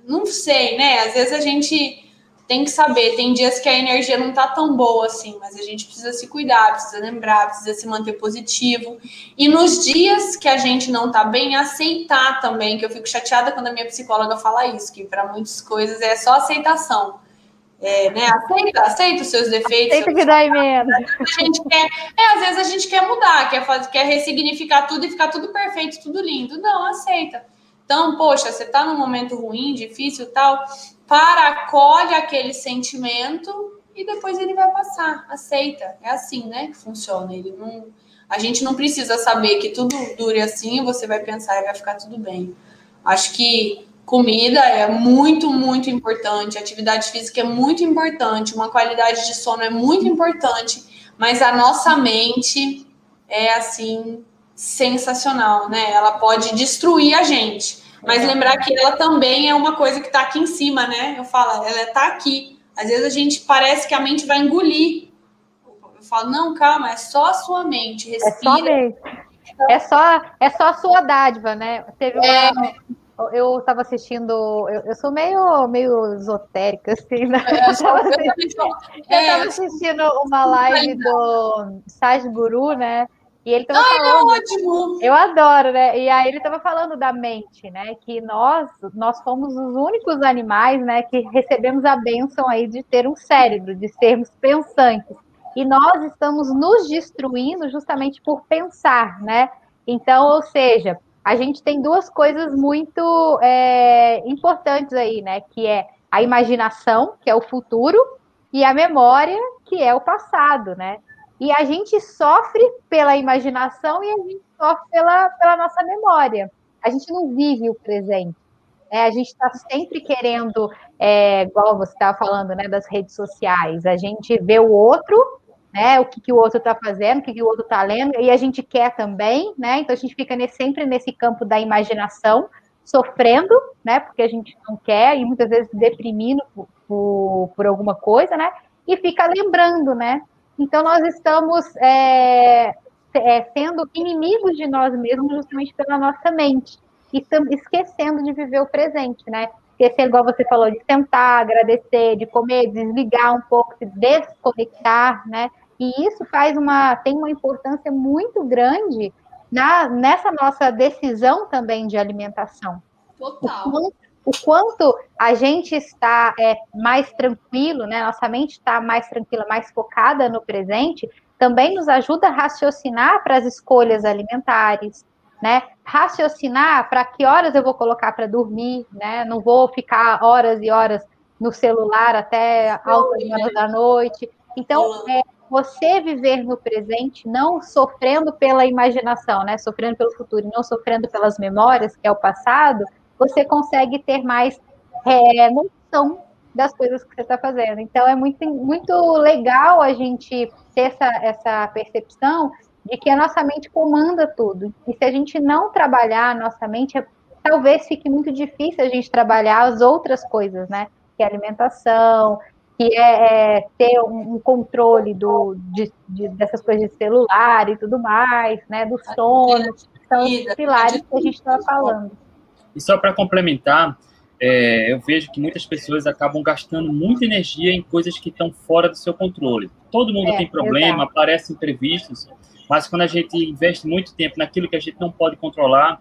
não sei, né? Às vezes a gente tem que saber, tem dias que a energia não tá tão boa assim, mas a gente precisa se cuidar, precisa lembrar, precisa se manter positivo. E nos dias que a gente não tá bem, aceitar também, que eu fico chateada quando a minha psicóloga fala isso, que para muitas coisas é só aceitação. É, né? Aceita, aceita os seus defeitos. Aceita que dá menos. A gente quer, é, às vezes a gente quer mudar, quer, fazer, quer ressignificar tudo e ficar tudo perfeito, tudo lindo. Não, aceita. Então, poxa, você está num momento ruim, difícil tal, para, acolhe aquele sentimento e depois ele vai passar. Aceita. É assim, né, que funciona. Ele não, a gente não precisa saber que tudo dure assim, você vai pensar e vai ficar tudo bem. Acho que Comida é muito, muito importante, atividade física é muito importante, uma qualidade de sono é muito importante, mas a nossa mente é assim sensacional, né? Ela pode destruir a gente, mas lembrar que ela também é uma coisa que está aqui em cima, né? Eu falo, ela está aqui. Às vezes a gente parece que a mente vai engolir. Eu falo, não, calma, é só a sua mente, respira. É só, é só, é só a sua dádiva, né? Teve uma, é eu estava assistindo, eu, eu, sou meio, meio esotérica, assim, né? É, eu estava assistindo, é. assistindo, uma live do Saj Guru, né? E ele estava falando. É ótimo. Eu adoro, né? E aí ele estava falando da mente, né? Que nós, nós fomos os únicos animais, né, que recebemos a bênção aí de ter um cérebro, de sermos pensantes. E nós estamos nos destruindo justamente por pensar, né? Então, ou seja, a gente tem duas coisas muito é, importantes aí, né? Que é a imaginação, que é o futuro, e a memória, que é o passado, né? E a gente sofre pela imaginação e a gente sofre pela, pela nossa memória. A gente não vive o presente. Né? A gente está sempre querendo, é, igual você estava falando, né, das redes sociais, a gente vê o outro né? O que, que o outro está fazendo, o que, que o outro está lendo, e a gente quer também, né? Então a gente fica nesse, sempre nesse campo da imaginação, sofrendo, né? Porque a gente não quer, e muitas vezes deprimindo por, por, por alguma coisa, né? E fica lembrando, né? Então nós estamos é, é, sendo inimigos de nós mesmos justamente pela nossa mente. E estamos esquecendo de viver o presente, né? Esquecendo, igual você falou, de sentar, agradecer, de comer, desligar um pouco, se desconectar, né? E isso faz uma, tem uma importância muito grande na, nessa nossa decisão também de alimentação. Total. O quanto, o quanto a gente está é, mais tranquilo, né? Nossa mente está mais tranquila, mais focada no presente, também nos ajuda a raciocinar para as escolhas alimentares, né? Raciocinar para que horas eu vou colocar para dormir, né? Não vou ficar horas e horas no celular até altas horas da noite. Então, é, você viver no presente, não sofrendo pela imaginação, né? Sofrendo pelo futuro e não sofrendo pelas memórias, que é o passado, você consegue ter mais é, noção das coisas que você está fazendo. Então é muito, muito legal a gente ter essa, essa percepção de que a nossa mente comanda tudo. E se a gente não trabalhar a nossa mente, talvez fique muito difícil a gente trabalhar as outras coisas, né? Que é alimentação, que é, é ter um, um, controle do, de, de, dessas coisas de celular e tudo mais, né? Do sono, são os pilares que a gente estava falando. E só para complementar, é, eu vejo que muitas pessoas acabam gastando muita energia em coisas que estão fora do seu controle. Todo mundo é, tem problema, exato. aparecem imprevistos, mas quando a gente investe muito tempo naquilo que a gente não pode controlar,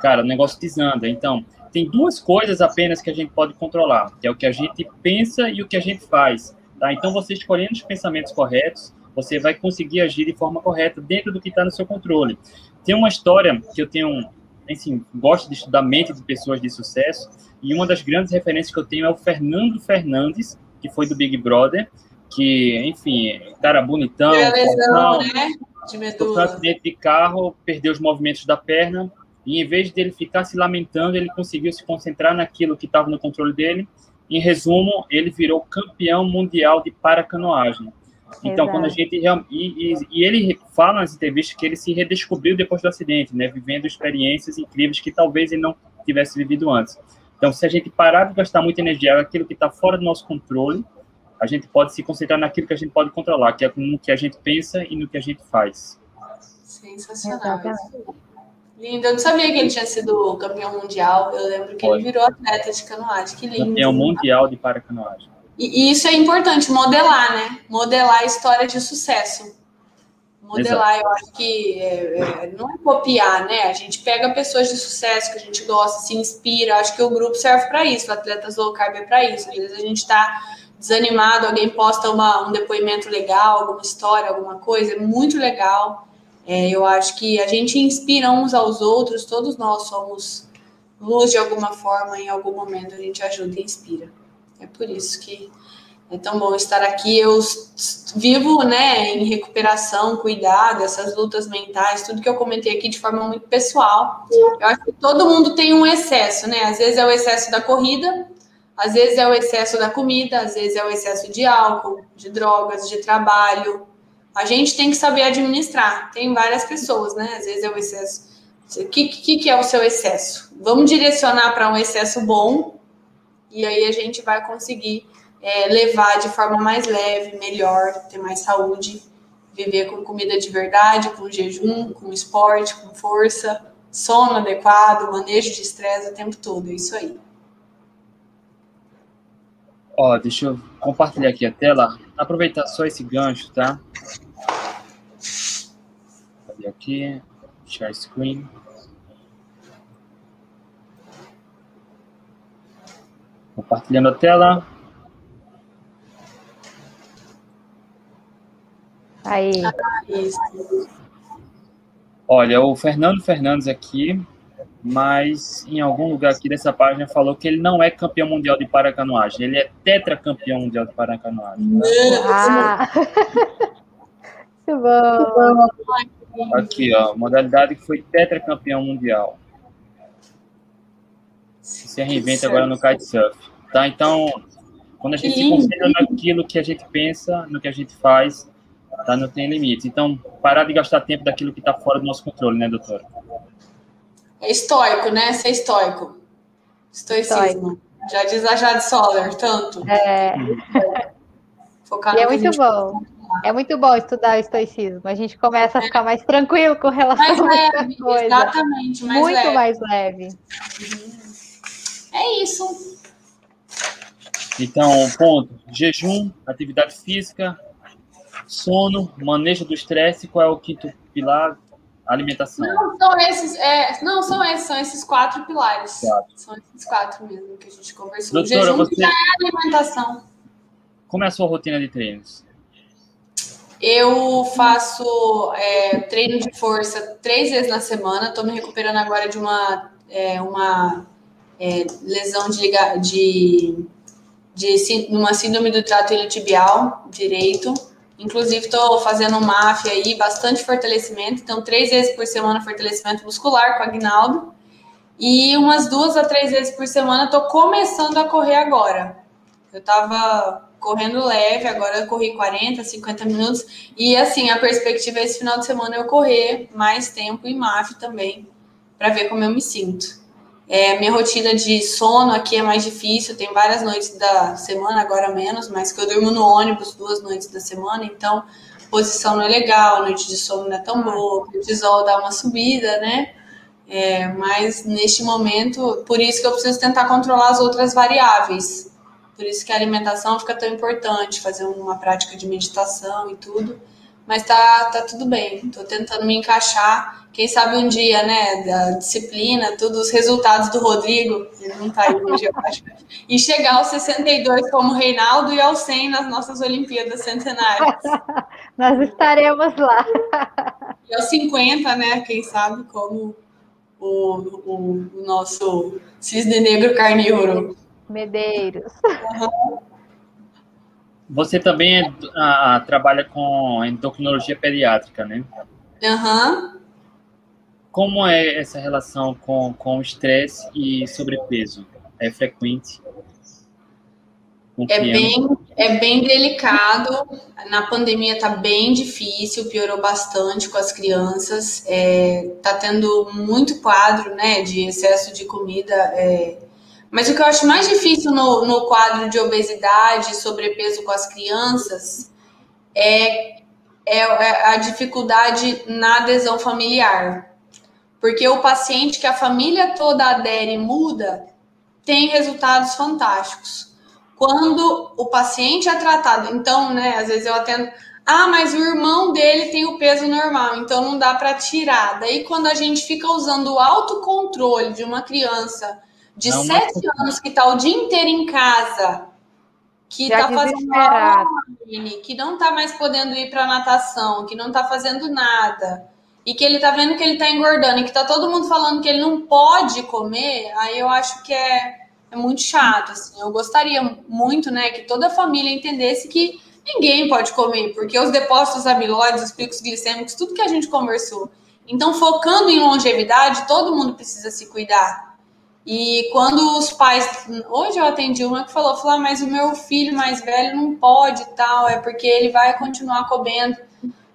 cara, o negócio desanda. Então, tem duas coisas apenas que a gente pode controlar, que é o que a gente pensa e o que a gente faz. Tá? Então, você escolhendo os pensamentos corretos, você vai conseguir agir de forma correta dentro do que está no seu controle. Tem uma história que eu tenho, enfim, gosto de estudar mente de pessoas de sucesso, e uma das grandes referências que eu tenho é o Fernando Fernandes, que foi do Big Brother, que, enfim, cara bonitão, lesão, né? De um acidente de carro, perdeu os movimentos da perna, e em vez dele ficar se lamentando, ele conseguiu se concentrar naquilo que estava no controle dele. Em resumo, ele virou campeão mundial de paracanoagem. Então, Exato. quando a gente e, e, e, ele fala nas entrevistas que ele se redescobriu depois do acidente, né, vivendo experiências incríveis que talvez ele não tivesse vivido antes. Então, se a gente parar de gastar muita energia naquilo que está fora do nosso controle, a gente pode se concentrar naquilo que a gente pode controlar, que é no que a gente pensa e no que a gente faz. Sensacional. Lindo. Eu não sabia que ele tinha sido campeão mundial. Eu lembro que Pode. ele virou atleta de canoagem. Que lindo. Campeão mundial de paracanoagem. E, e isso é importante, modelar, né? Modelar a história de sucesso. Modelar, Exato. eu acho que é, é, não é copiar, né? A gente pega pessoas de sucesso que a gente gosta, se inspira. Acho que o grupo serve para isso, Atletas Low Carb é para isso. Às vezes a gente está desanimado, alguém posta uma, um depoimento legal, alguma história, alguma coisa, é muito legal. É, eu acho que a gente inspira uns aos outros, todos nós somos luz de alguma forma, em algum momento a gente ajuda e inspira. É por isso que é tão bom estar aqui. Eu vivo né, em recuperação, cuidado, essas lutas mentais, tudo que eu comentei aqui de forma muito pessoal. Eu acho que todo mundo tem um excesso, né? Às vezes é o excesso da corrida, às vezes é o excesso da comida, às vezes é o excesso de álcool, de drogas, de trabalho. A gente tem que saber administrar. Tem várias pessoas, né? Às vezes é o excesso. O que, que, que é o seu excesso? Vamos direcionar para um excesso bom e aí a gente vai conseguir é, levar de forma mais leve, melhor, ter mais saúde, viver com comida de verdade, com jejum, com esporte, com força. sono adequado, manejo de estresse o tempo todo, é isso aí. Ó, deixa eu compartilhar aqui a tela. Aproveitar só esse gancho, tá? Cadê aqui? Share screen. Compartilhando a tela. Aí. Olha, o Fernando Fernandes aqui, mas em algum lugar aqui dessa página falou que ele não é campeão mundial de paracanoagem, ele é tetracampeão mundial de paracanoagem. Ah. Muito bom. Aqui, ó, modalidade que foi tetracampeão mundial. Se reinventa agora no kitesurf. Tá? Então, quando a gente se concentra naquilo que a gente pensa, no que a gente faz, tá? não tem limite. Então, parar de gastar tempo daquilo que está fora do nosso controle, né, doutora? É estoico, né? Ser estoico. Estoicismo. Já diz a Jade Soller, tanto. É. Focado E é no a muito bom. É muito bom estudar o estoicismo. A gente começa a ficar mais tranquilo com relação Mais a muita leve, coisa. exatamente, mais muito leve. mais leve. É isso. Então, ponto. Jejum, atividade física, sono, manejo do estresse, qual é o quinto pilar? Alimentação. Não, são esses, é, não, são esses, são esses quatro pilares. Quatro. São esses quatro mesmo que a gente conversou. o Doutora, jejum você- já é alimentação. Como é a sua rotina de treinos? Eu faço é, treino de força três vezes na semana. Estou me recuperando agora de uma, é, uma é, lesão de, de, de sí- uma síndrome do trato iliotibial direito. Inclusive, estou fazendo um MAF aí, bastante fortalecimento. Então, três vezes por semana fortalecimento muscular com Agnaldo. E umas duas a três vezes por semana estou começando a correr agora. Eu estava correndo leve, agora eu corri 40, 50 minutos. E assim, a perspectiva é esse final de semana eu correr mais tempo em MAF também, para ver como eu me sinto. É, minha rotina de sono aqui é mais difícil, tem várias noites da semana, agora menos, mas que eu durmo no ônibus duas noites da semana, então posição não é legal, a noite de sono não é tão boa, o cortisol dá uma subida, né? É, mas neste momento, por isso que eu preciso tentar controlar as outras variáveis. Por isso que a alimentação fica tão importante, fazer uma prática de meditação e tudo. Mas tá, tá tudo bem, tô tentando me encaixar. Quem sabe um dia, né, da disciplina, tudo, os resultados do Rodrigo, ele não tá aí hoje, eu acho. E chegar aos 62 como Reinaldo e aos 100 nas nossas Olimpíadas Centenárias. Nós estaremos lá. E aos 50, né, quem sabe, como o, o, o nosso cisne negro carnívoro. Medeiros. Você também é, ah, trabalha com endocrinologia pediátrica, né? Aham. Como é essa relação com, com estresse e sobrepeso? É frequente? É bem, é bem delicado. Na pandemia tá bem difícil, piorou bastante com as crianças. É, tá tendo muito quadro, né, de excesso de comida. é. Mas o que eu acho mais difícil no, no quadro de obesidade e sobrepeso com as crianças é, é a dificuldade na adesão familiar. Porque o paciente que a família toda adere e muda tem resultados fantásticos quando o paciente é tratado. Então, né, às vezes eu atendo, ah, mas o irmão dele tem o peso normal, então não dá para tirar. Daí, quando a gente fica usando o autocontrole de uma criança de Não, 7 anos que está o dia inteiro em casa, que está fazendo desesperado. online, que não está mais podendo ir para natação, que não está fazendo nada, e que ele está vendo que ele está engordando, e que está todo mundo falando que ele não pode comer, aí eu acho que é é muito chato, assim. Eu gostaria muito, né, que toda a família entendesse que ninguém pode comer, porque os depósitos amiloides, os picos glicêmicos, tudo que a gente conversou. Então, focando em longevidade, todo mundo precisa se cuidar. E quando os pais. Hoje eu atendi uma que falou: falou ah, mas o meu filho mais velho não pode tal, é porque ele vai continuar comendo.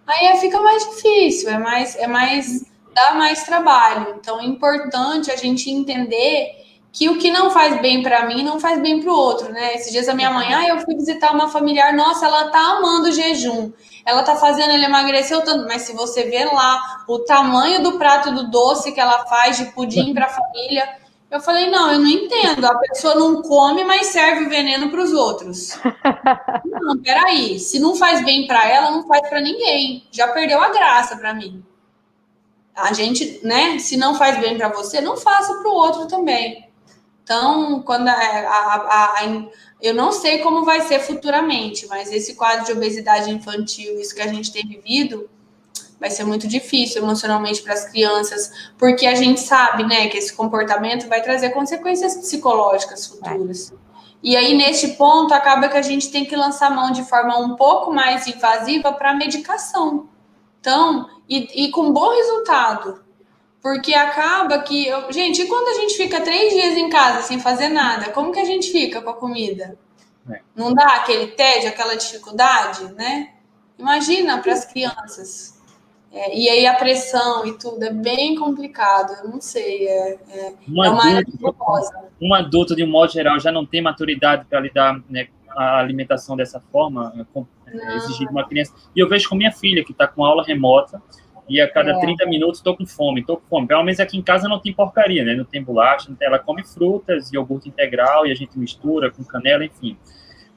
Aí fica mais difícil, é mais, é mais. dá mais trabalho. Então é importante a gente entender que o que não faz bem para mim não faz bem para o outro, né? Esses dias a minha mãe, ah, eu fui visitar uma familiar, nossa, ela tá amando o jejum. Ela tá fazendo ele emagrecer tanto, mas se você ver lá o tamanho do prato do doce que ela faz de pudim para a família, eu falei, não, eu não entendo. A pessoa não come, mas serve o veneno para os outros. não, peraí. Se não faz bem para ela, não faz para ninguém. Já perdeu a graça para mim. A gente, né? Se não faz bem para você, não faça para o outro também. Então, quando a, a, a, eu não sei como vai ser futuramente, mas esse quadro de obesidade infantil, isso que a gente tem vivido, vai ser muito difícil emocionalmente para as crianças, porque a gente sabe, né, que esse comportamento vai trazer consequências psicológicas futuras. E aí, neste ponto, acaba que a gente tem que lançar mão de forma um pouco mais invasiva para a medicação. Então, e, e com bom resultado. Porque acaba que. Eu... Gente, e quando a gente fica três dias em casa sem fazer nada, como que a gente fica com a comida? É. Não dá aquele tédio, aquela dificuldade, né? Imagina para as crianças. É, e aí a pressão e tudo é bem complicado, eu não sei. É, é, um, é uma adulto, um adulto, de um modo geral, já não tem maturidade para lidar né, a alimentação dessa forma, é, é, exigir uma criança. E eu vejo com minha filha, que está com aula remota, e a cada é. 30 minutos estou com fome, estou com fome. Pelo menos aqui em casa não tem porcaria, né? Não tem bolacha, não tem... ela come frutas, iogurte integral e a gente mistura com canela, enfim.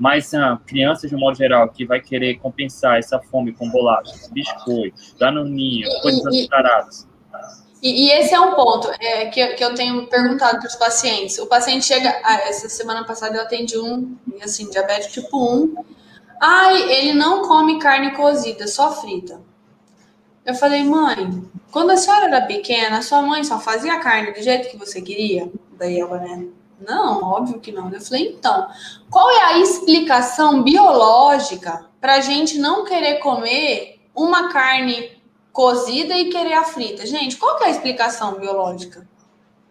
Mas a ah, crianças, de um modo geral, que vai querer compensar essa fome com bolachas, biscoitos, danoninho, coisas açucaradas. E, e, esse é um ponto é, que, que eu tenho perguntado para os pacientes. O paciente chega. Ah, essa semana passada eu atendi um, assim, diabetes tipo 1. Ai, ele não come carne cozida, só frita. Eu falei, mãe, quando a senhora era pequena, sua mãe só fazia carne do jeito que você queria? Daí ela, né? Não, óbvio que não. Eu falei, então, qual é a explicação biológica para a gente não querer comer uma carne cozida e querer a frita? Gente, qual que é a explicação biológica?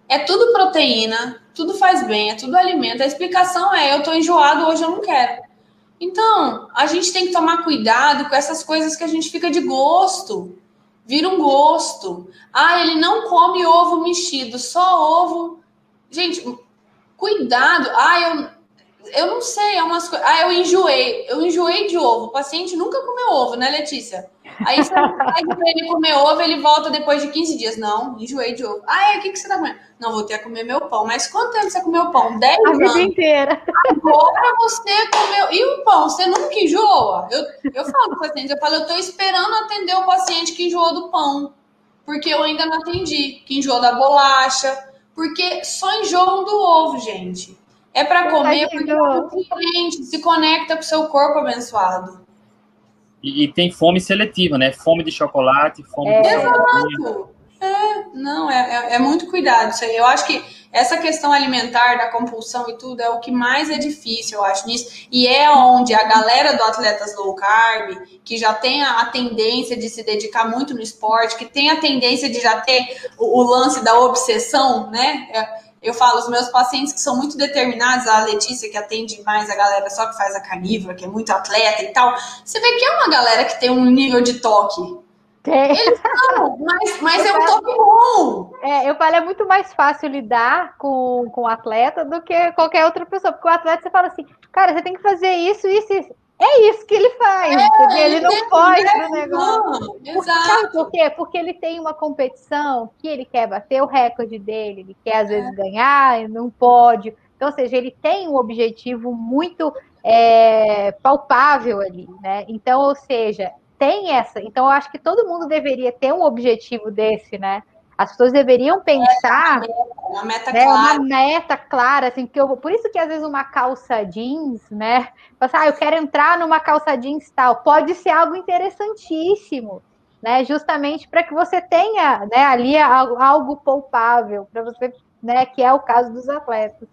É tudo proteína, tudo faz bem, é tudo alimento. A explicação é: eu tô enjoado, hoje eu não quero. Então, a gente tem que tomar cuidado com essas coisas que a gente fica de gosto vira um gosto. Ah, ele não come ovo mexido, só ovo. Gente, cuidado. Ah, eu eu não sei, é umas coisas. Ah, eu enjoei. Eu enjoei de ovo. O paciente nunca comeu ovo, né, Letícia? Aí você pra ele comer ovo, ele volta depois de 15 dias. Não, enjoei de ovo. Ah, é, o que, que você tá comendo? Não, vou ter que comer meu pão. Mas quanto tempo você comeu pão? 10 anos. A vida inteira. Agora você comeu. E o pão? Você nunca enjoa? Eu, eu falo pro paciente, eu falo, eu tô esperando atender o paciente que enjoou do pão. Porque eu ainda não atendi. Que enjoou da bolacha. Porque só enjoam do ovo, gente. É para comer porque o nutriente se conecta com o seu corpo abençoado. E, e, tem fome seletiva, né? Fome de chocolate, fome é. de Exato. É, não, é, é, é, muito cuidado isso aí. Eu acho que essa questão alimentar, da compulsão e tudo, é o que mais é difícil, eu acho, nisso. E é onde a galera do Atletas Low Carb, que já tem a, tendência de se dedicar muito no esporte, que tem a tendência de já ter o, o lance da obsessão, né? É, eu falo, os meus pacientes que são muito determinados, a Letícia, que atende mais a galera só que faz a carnívora, que é muito atleta e tal, você vê que é uma galera que tem um nível de toque. Tem. Eles não, mas, mas é um toque bom. É, eu falo, é muito mais fácil lidar com, com o atleta do que qualquer outra pessoa, porque o atleta você fala assim, cara, você tem que fazer isso, isso, isso. É isso que ele faz, é, ele não pode no negócio. Não, Sabe por quê? Porque ele tem uma competição que ele quer bater o recorde dele, ele quer às é. vezes ganhar, não pode. Então, ou seja, ele tem um objetivo muito é, palpável ali, né? Então, ou seja, tem essa. Então, eu acho que todo mundo deveria ter um objetivo desse, né? As pessoas deveriam pensar. Uma meta, né, clara. Uma meta clara, assim, porque eu, por isso que às vezes uma calça jeans, né? Você, ah, eu quero entrar numa calça jeans tal. Pode ser algo interessantíssimo, né? Justamente para que você tenha né, ali algo, algo poupável, para você, né? Que é o caso dos atletas.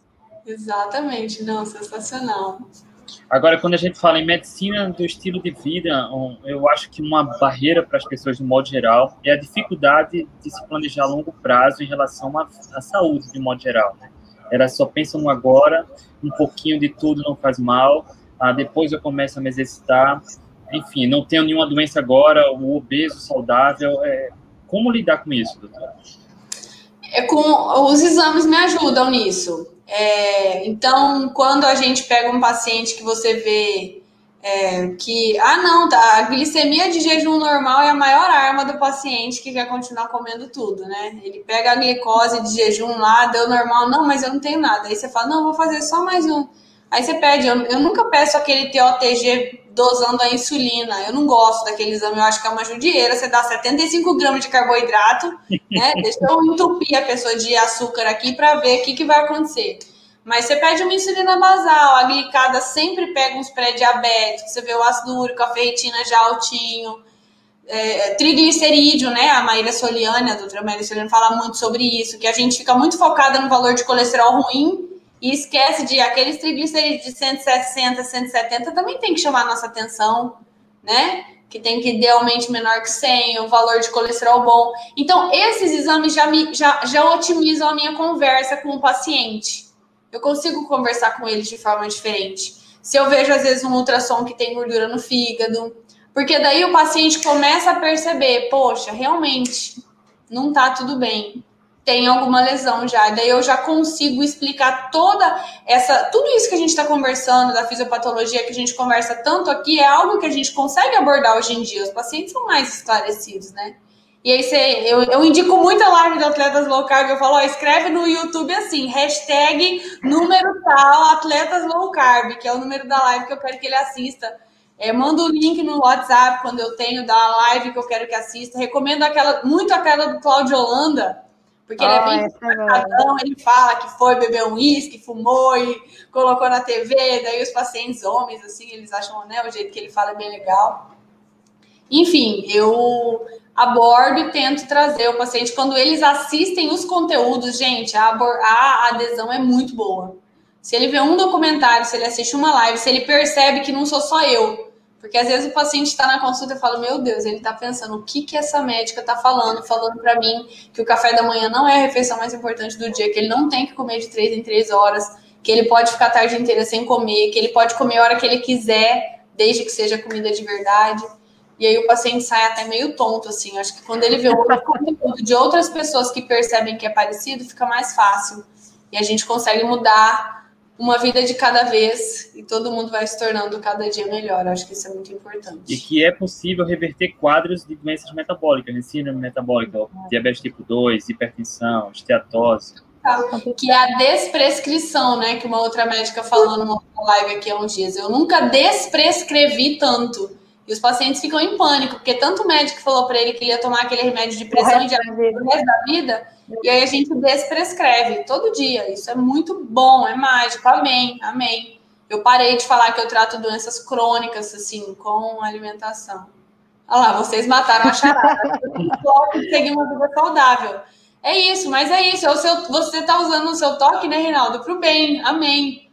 Exatamente, não, sensacional. Agora, quando a gente fala em medicina do estilo de vida, eu acho que uma barreira para as pessoas, de modo geral, é a dificuldade de se planejar a longo prazo em relação à, à saúde, de modo geral. Né? Elas só pensam no agora, um pouquinho de tudo não faz mal, ah, depois eu começo a me exercitar, enfim, não tenho nenhuma doença agora, o obeso saudável. É... Como lidar com isso, doutor? É com os exames me ajudam nisso. É, então, quando a gente pega um paciente que você vê é, que, ah, não, tá, a glicemia de jejum normal é a maior arma do paciente que quer continuar comendo tudo, né? Ele pega a glicose de jejum lá, deu normal, não, mas eu não tenho nada. Aí você fala, não, vou fazer só mais um. Aí você pede, eu, eu nunca peço aquele TOTG dosando a insulina. Eu não gosto daquele exame, eu acho que é uma judieira. Você dá 75 gramas de carboidrato, né? Deixa eu entupir a pessoa de açúcar aqui para ver o que, que vai acontecer. Mas você pede uma insulina basal, a glicada sempre pega uns pré-diabéticos, você vê o ácido úrico, a ferritina já altinho, é, triglicerídeo, né? A Maíra Soliani, a doutora Maíra Soliani fala muito sobre isso, que a gente fica muito focada no valor de colesterol ruim e esquece de aqueles triglicerídeos de 160, 170 também tem que chamar nossa atenção, né? Que tem que idealmente menor que 100, o valor de colesterol bom. Então, esses exames já, me, já, já otimizam a minha conversa com o paciente eu consigo conversar com eles de forma diferente. Se eu vejo, às vezes, um ultrassom que tem gordura no fígado, porque daí o paciente começa a perceber, poxa, realmente não tá tudo bem. Tem alguma lesão já. Daí eu já consigo explicar toda essa. Tudo isso que a gente está conversando, da fisiopatologia, que a gente conversa tanto aqui, é algo que a gente consegue abordar hoje em dia. Os pacientes são mais esclarecidos, né? E aí você, eu, eu indico muito a live do Atletas Low Carb, eu falo, ó, escreve no YouTube assim, hashtag número tal Atletas Low Carb, que é o número da live que eu quero que ele assista. É, manda o link no WhatsApp quando eu tenho da live que eu quero que assista. Recomendo aquela, muito aquela do Claudio Holanda, porque ele é bem é ele fala que foi beber um uísque, fumou e colocou na TV, daí os pacientes homens, assim, eles acham, né, o jeito que ele fala é bem legal. Enfim, eu abordo e tento trazer o paciente. Quando eles assistem os conteúdos, gente, a, a adesão é muito boa. Se ele vê um documentário, se ele assiste uma live, se ele percebe que não sou só eu. Porque às vezes o paciente está na consulta e fala: Meu Deus, ele está pensando o que, que essa médica está falando, falando para mim que o café da manhã não é a refeição mais importante do dia, que ele não tem que comer de três em três horas, que ele pode ficar a tarde inteira sem comer, que ele pode comer a hora que ele quiser, desde que seja comida de verdade. E aí o paciente sai até meio tonto, assim. Acho que quando ele vê outro conteúdo de outras pessoas que percebem que é parecido, fica mais fácil. E a gente consegue mudar uma vida de cada vez e todo mundo vai se tornando cada dia melhor. Acho que isso é muito importante. E que é possível reverter quadros de doenças metabólicas, né? síndrome metabólica, diabetes tipo 2, hipertensão, esteatose. Tá. Que é a desprescrição, né? Que uma outra médica falou numa live aqui há uns dias. Eu nunca desprescrevi tanto. E os pacientes ficam em pânico, porque tanto o médico falou para ele que ele ia tomar aquele remédio de pressão e diabetes o resto da vida, e aí a gente desprescreve todo dia. Isso é muito bom, é mágico. Amém, amém. Eu parei de falar que eu trato doenças crônicas, assim, com alimentação. Olha lá, vocês mataram a charada. seguir uma vida saudável. É isso, mas é isso. É o seu, você está usando o seu toque, né, Reinaldo? Para o bem. Amém.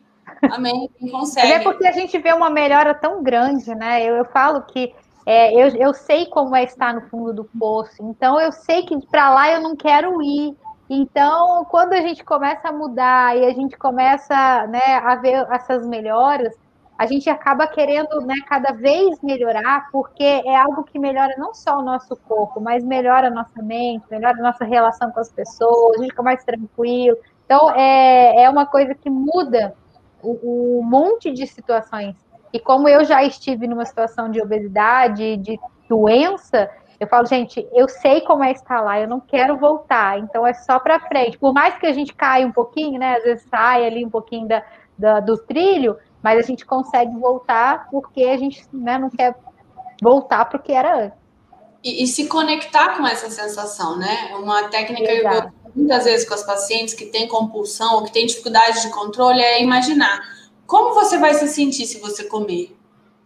Amém. Quem consegue. Mas é porque a gente vê uma melhora tão grande, né? Eu, eu falo que é, eu, eu sei como é estar no fundo do poço, então eu sei que para lá eu não quero ir. Então, quando a gente começa a mudar e a gente começa né, a ver essas melhoras, a gente acaba querendo né, cada vez melhorar, porque é algo que melhora não só o nosso corpo, mas melhora a nossa mente, melhora a nossa relação com as pessoas, a gente fica mais tranquilo. Então, é, é uma coisa que muda um monte de situações. E como eu já estive numa situação de obesidade, de doença, eu falo, gente, eu sei como é estar lá, eu não quero voltar, então é só para frente. Por mais que a gente caia um pouquinho, né? Às vezes sai ali um pouquinho da, da, do trilho, mas a gente consegue voltar porque a gente né, não quer voltar para o que era antes. E, e, se conectar com essa sensação, né? Uma técnica Exato. eu muitas vezes com as pacientes que têm compulsão ou que têm dificuldade de controle é imaginar como você vai se sentir se você comer.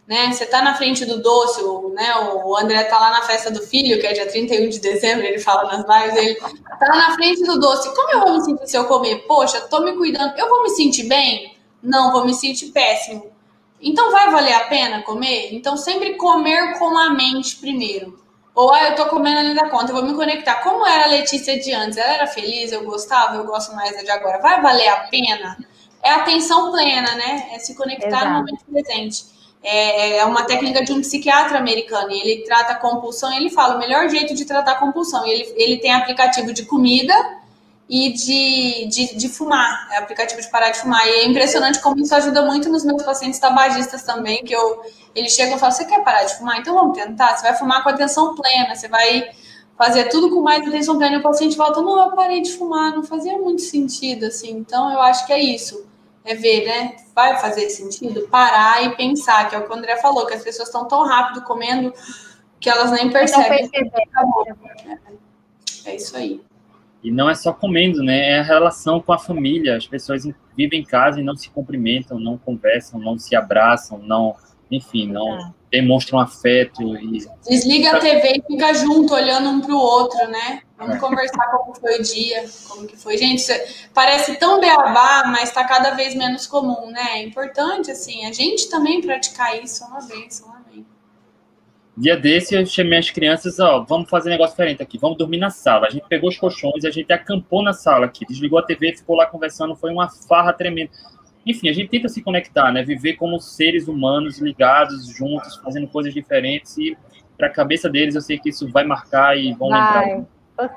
Né? Você tá na frente do doce, o, né, o André tá lá na festa do filho, que é dia 31 de dezembro, ele fala nas lives, ele tá na frente do doce. Como eu vou me sentir se eu comer? Poxa, tô me cuidando. Eu vou me sentir bem? Não, vou me sentir péssimo. Então vai valer a pena comer? Então sempre comer com a mente primeiro. Ou, ah, eu tô comendo ali da conta, eu vou me conectar. Como era a Letícia de antes? Ela era feliz, eu gostava, eu gosto mais de agora. Vai valer a pena? É atenção plena, né? É se conectar Exato. no momento presente. É, é, uma técnica de um psiquiatra americano. E ele trata compulsão e ele fala o melhor jeito de tratar compulsão. E ele, ele tem aplicativo de comida e de, de, de, fumar, é aplicativo de parar de fumar. E é impressionante como isso ajuda muito nos meus pacientes tabagistas também, que eu, eles chegam e falam, você quer parar de fumar? Então vamos tentar, você vai fumar com atenção plena, você vai fazer tudo com mais atenção plena, e o paciente volta, não, eu parei de fumar, não fazia muito sentido, assim, então eu acho que é isso, é ver, né, vai fazer sentido? Parar e pensar, que é o que o André falou, que as pessoas estão tão rápido comendo que elas nem percebem. É isso aí. E não é só comendo, né? É a relação com a família. As pessoas vivem em casa e não se cumprimentam, não conversam, não se abraçam, não, enfim, não é. demonstram afeto. E... Desliga a TV e fica junto, olhando um para o outro, né? Vamos é. conversar como foi o dia, como que foi. Gente, parece tão beabá, mas está cada vez menos comum, né? É importante, assim, a gente também praticar isso, é uma vez, uma Dia desse eu chamei as crianças, ó, vamos fazer um negócio diferente aqui, vamos dormir na sala. A gente pegou os colchões, a gente acampou na sala aqui, desligou a TV, ficou lá conversando, foi uma farra tremenda. Enfim, a gente tenta se conectar, né? Viver como seres humanos ligados, juntos, fazendo coisas diferentes e para a cabeça deles eu sei que isso vai marcar e vão vai. lembrar.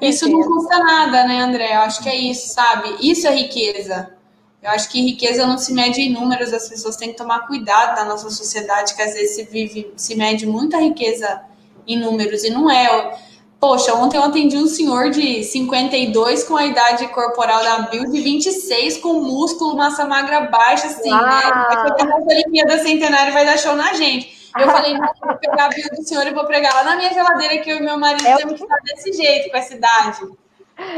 Isso não custa nada, né, André? Eu acho que é isso, sabe? Isso é riqueza. Eu acho que riqueza não se mede em números, as pessoas têm que tomar cuidado da nossa sociedade, que às vezes se vive, se mede muita riqueza em números, e não é. Poxa, ontem eu atendi um senhor de 52 com a idade corporal da Bill de 26, com músculo, massa magra baixa, assim, né? Vai fazer uma Olimpíada Centenária vai dar show na gente. Eu falei, não, vou pegar a Bill do senhor e vou pregar lá na minha geladeira, que eu e meu marido é temos que estar desse jeito, com essa idade.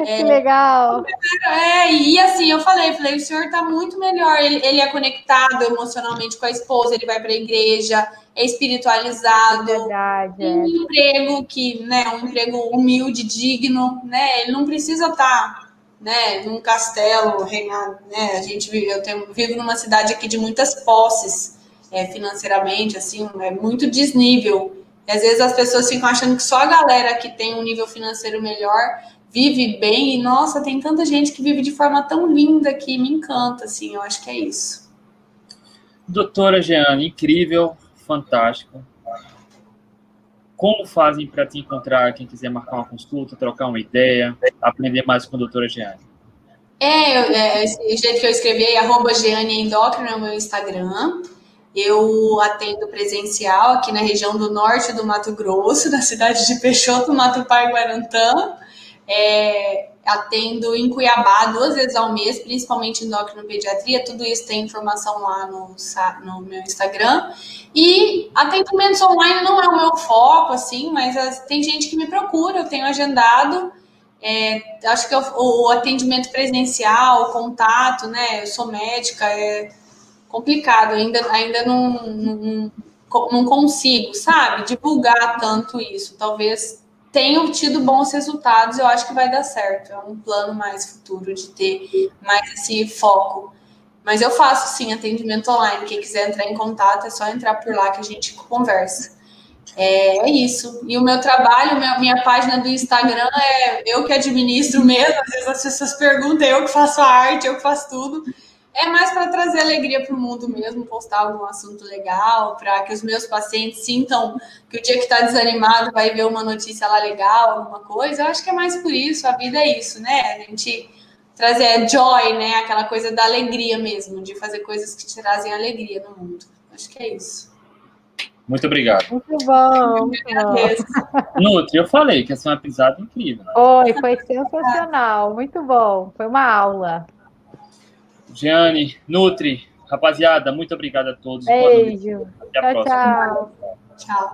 É, que legal. É, e assim, eu falei, falei, o senhor tá muito melhor. Ele, ele é conectado emocionalmente com a esposa, ele vai para a igreja, é espiritualizado. É verdade. Tem um emprego que, né, um emprego humilde, digno, né? Ele não precisa estar, tá, né, num castelo reinado, né? A gente vive, eu tenho, vivo numa cidade aqui de muitas posses, é, financeiramente, assim, é muito desnível. E às vezes as pessoas ficam achando que só a galera que tem um nível financeiro melhor vive bem e nossa, tem tanta gente que vive de forma tão linda que me encanta, assim, eu acho que é isso. Doutora Jeane, incrível, fantástico. Como fazem para te encontrar quem quiser marcar uma consulta, trocar uma ideia, aprender mais com a doutora Jeane? É, é esse jeito que eu escrevi é arroba Jeane Endócrino é o meu Instagram. Eu atendo presencial aqui na região do norte do Mato Grosso, na cidade de Peixoto, Mato Pai Guarantã. É, atendo em Cuiabá duas vezes ao mês, principalmente pediatria. Tudo isso tem informação lá no, no meu Instagram. E atendimentos online não é o meu foco, assim, mas as, tem gente que me procura, eu tenho agendado. É, acho que eu, o atendimento presencial, o contato, né? Eu sou médica, é complicado, ainda, ainda não, não, não consigo, sabe, divulgar tanto isso. Talvez tenho tido bons resultados, eu acho que vai dar certo. É um plano mais futuro de ter mais esse foco. Mas eu faço sim atendimento online. Quem quiser entrar em contato é só entrar por lá que a gente conversa. É, é isso. E o meu trabalho, minha, minha página do Instagram é eu que administro mesmo. Às vezes as pessoas perguntam, eu que faço a arte, eu que faço tudo. É mais para trazer alegria para o mundo mesmo, postar algum assunto legal, para que os meus pacientes sintam que o dia que está desanimado vai ver uma notícia lá legal, alguma coisa. Eu acho que é mais por isso, a vida é isso, né? A gente trazer joy, né? Aquela coisa da alegria mesmo, de fazer coisas que te trazem alegria no mundo. Acho que é isso. Muito obrigado. Muito bom. Muito Nutri, eu falei que essa é uma pisada incrível. Né? Foi, foi sensacional. Muito bom. Foi uma aula. Gianni, Nutri, rapaziada, muito obrigado a todos. Beijo. Até a tchau, próxima. Tchau. Tchau.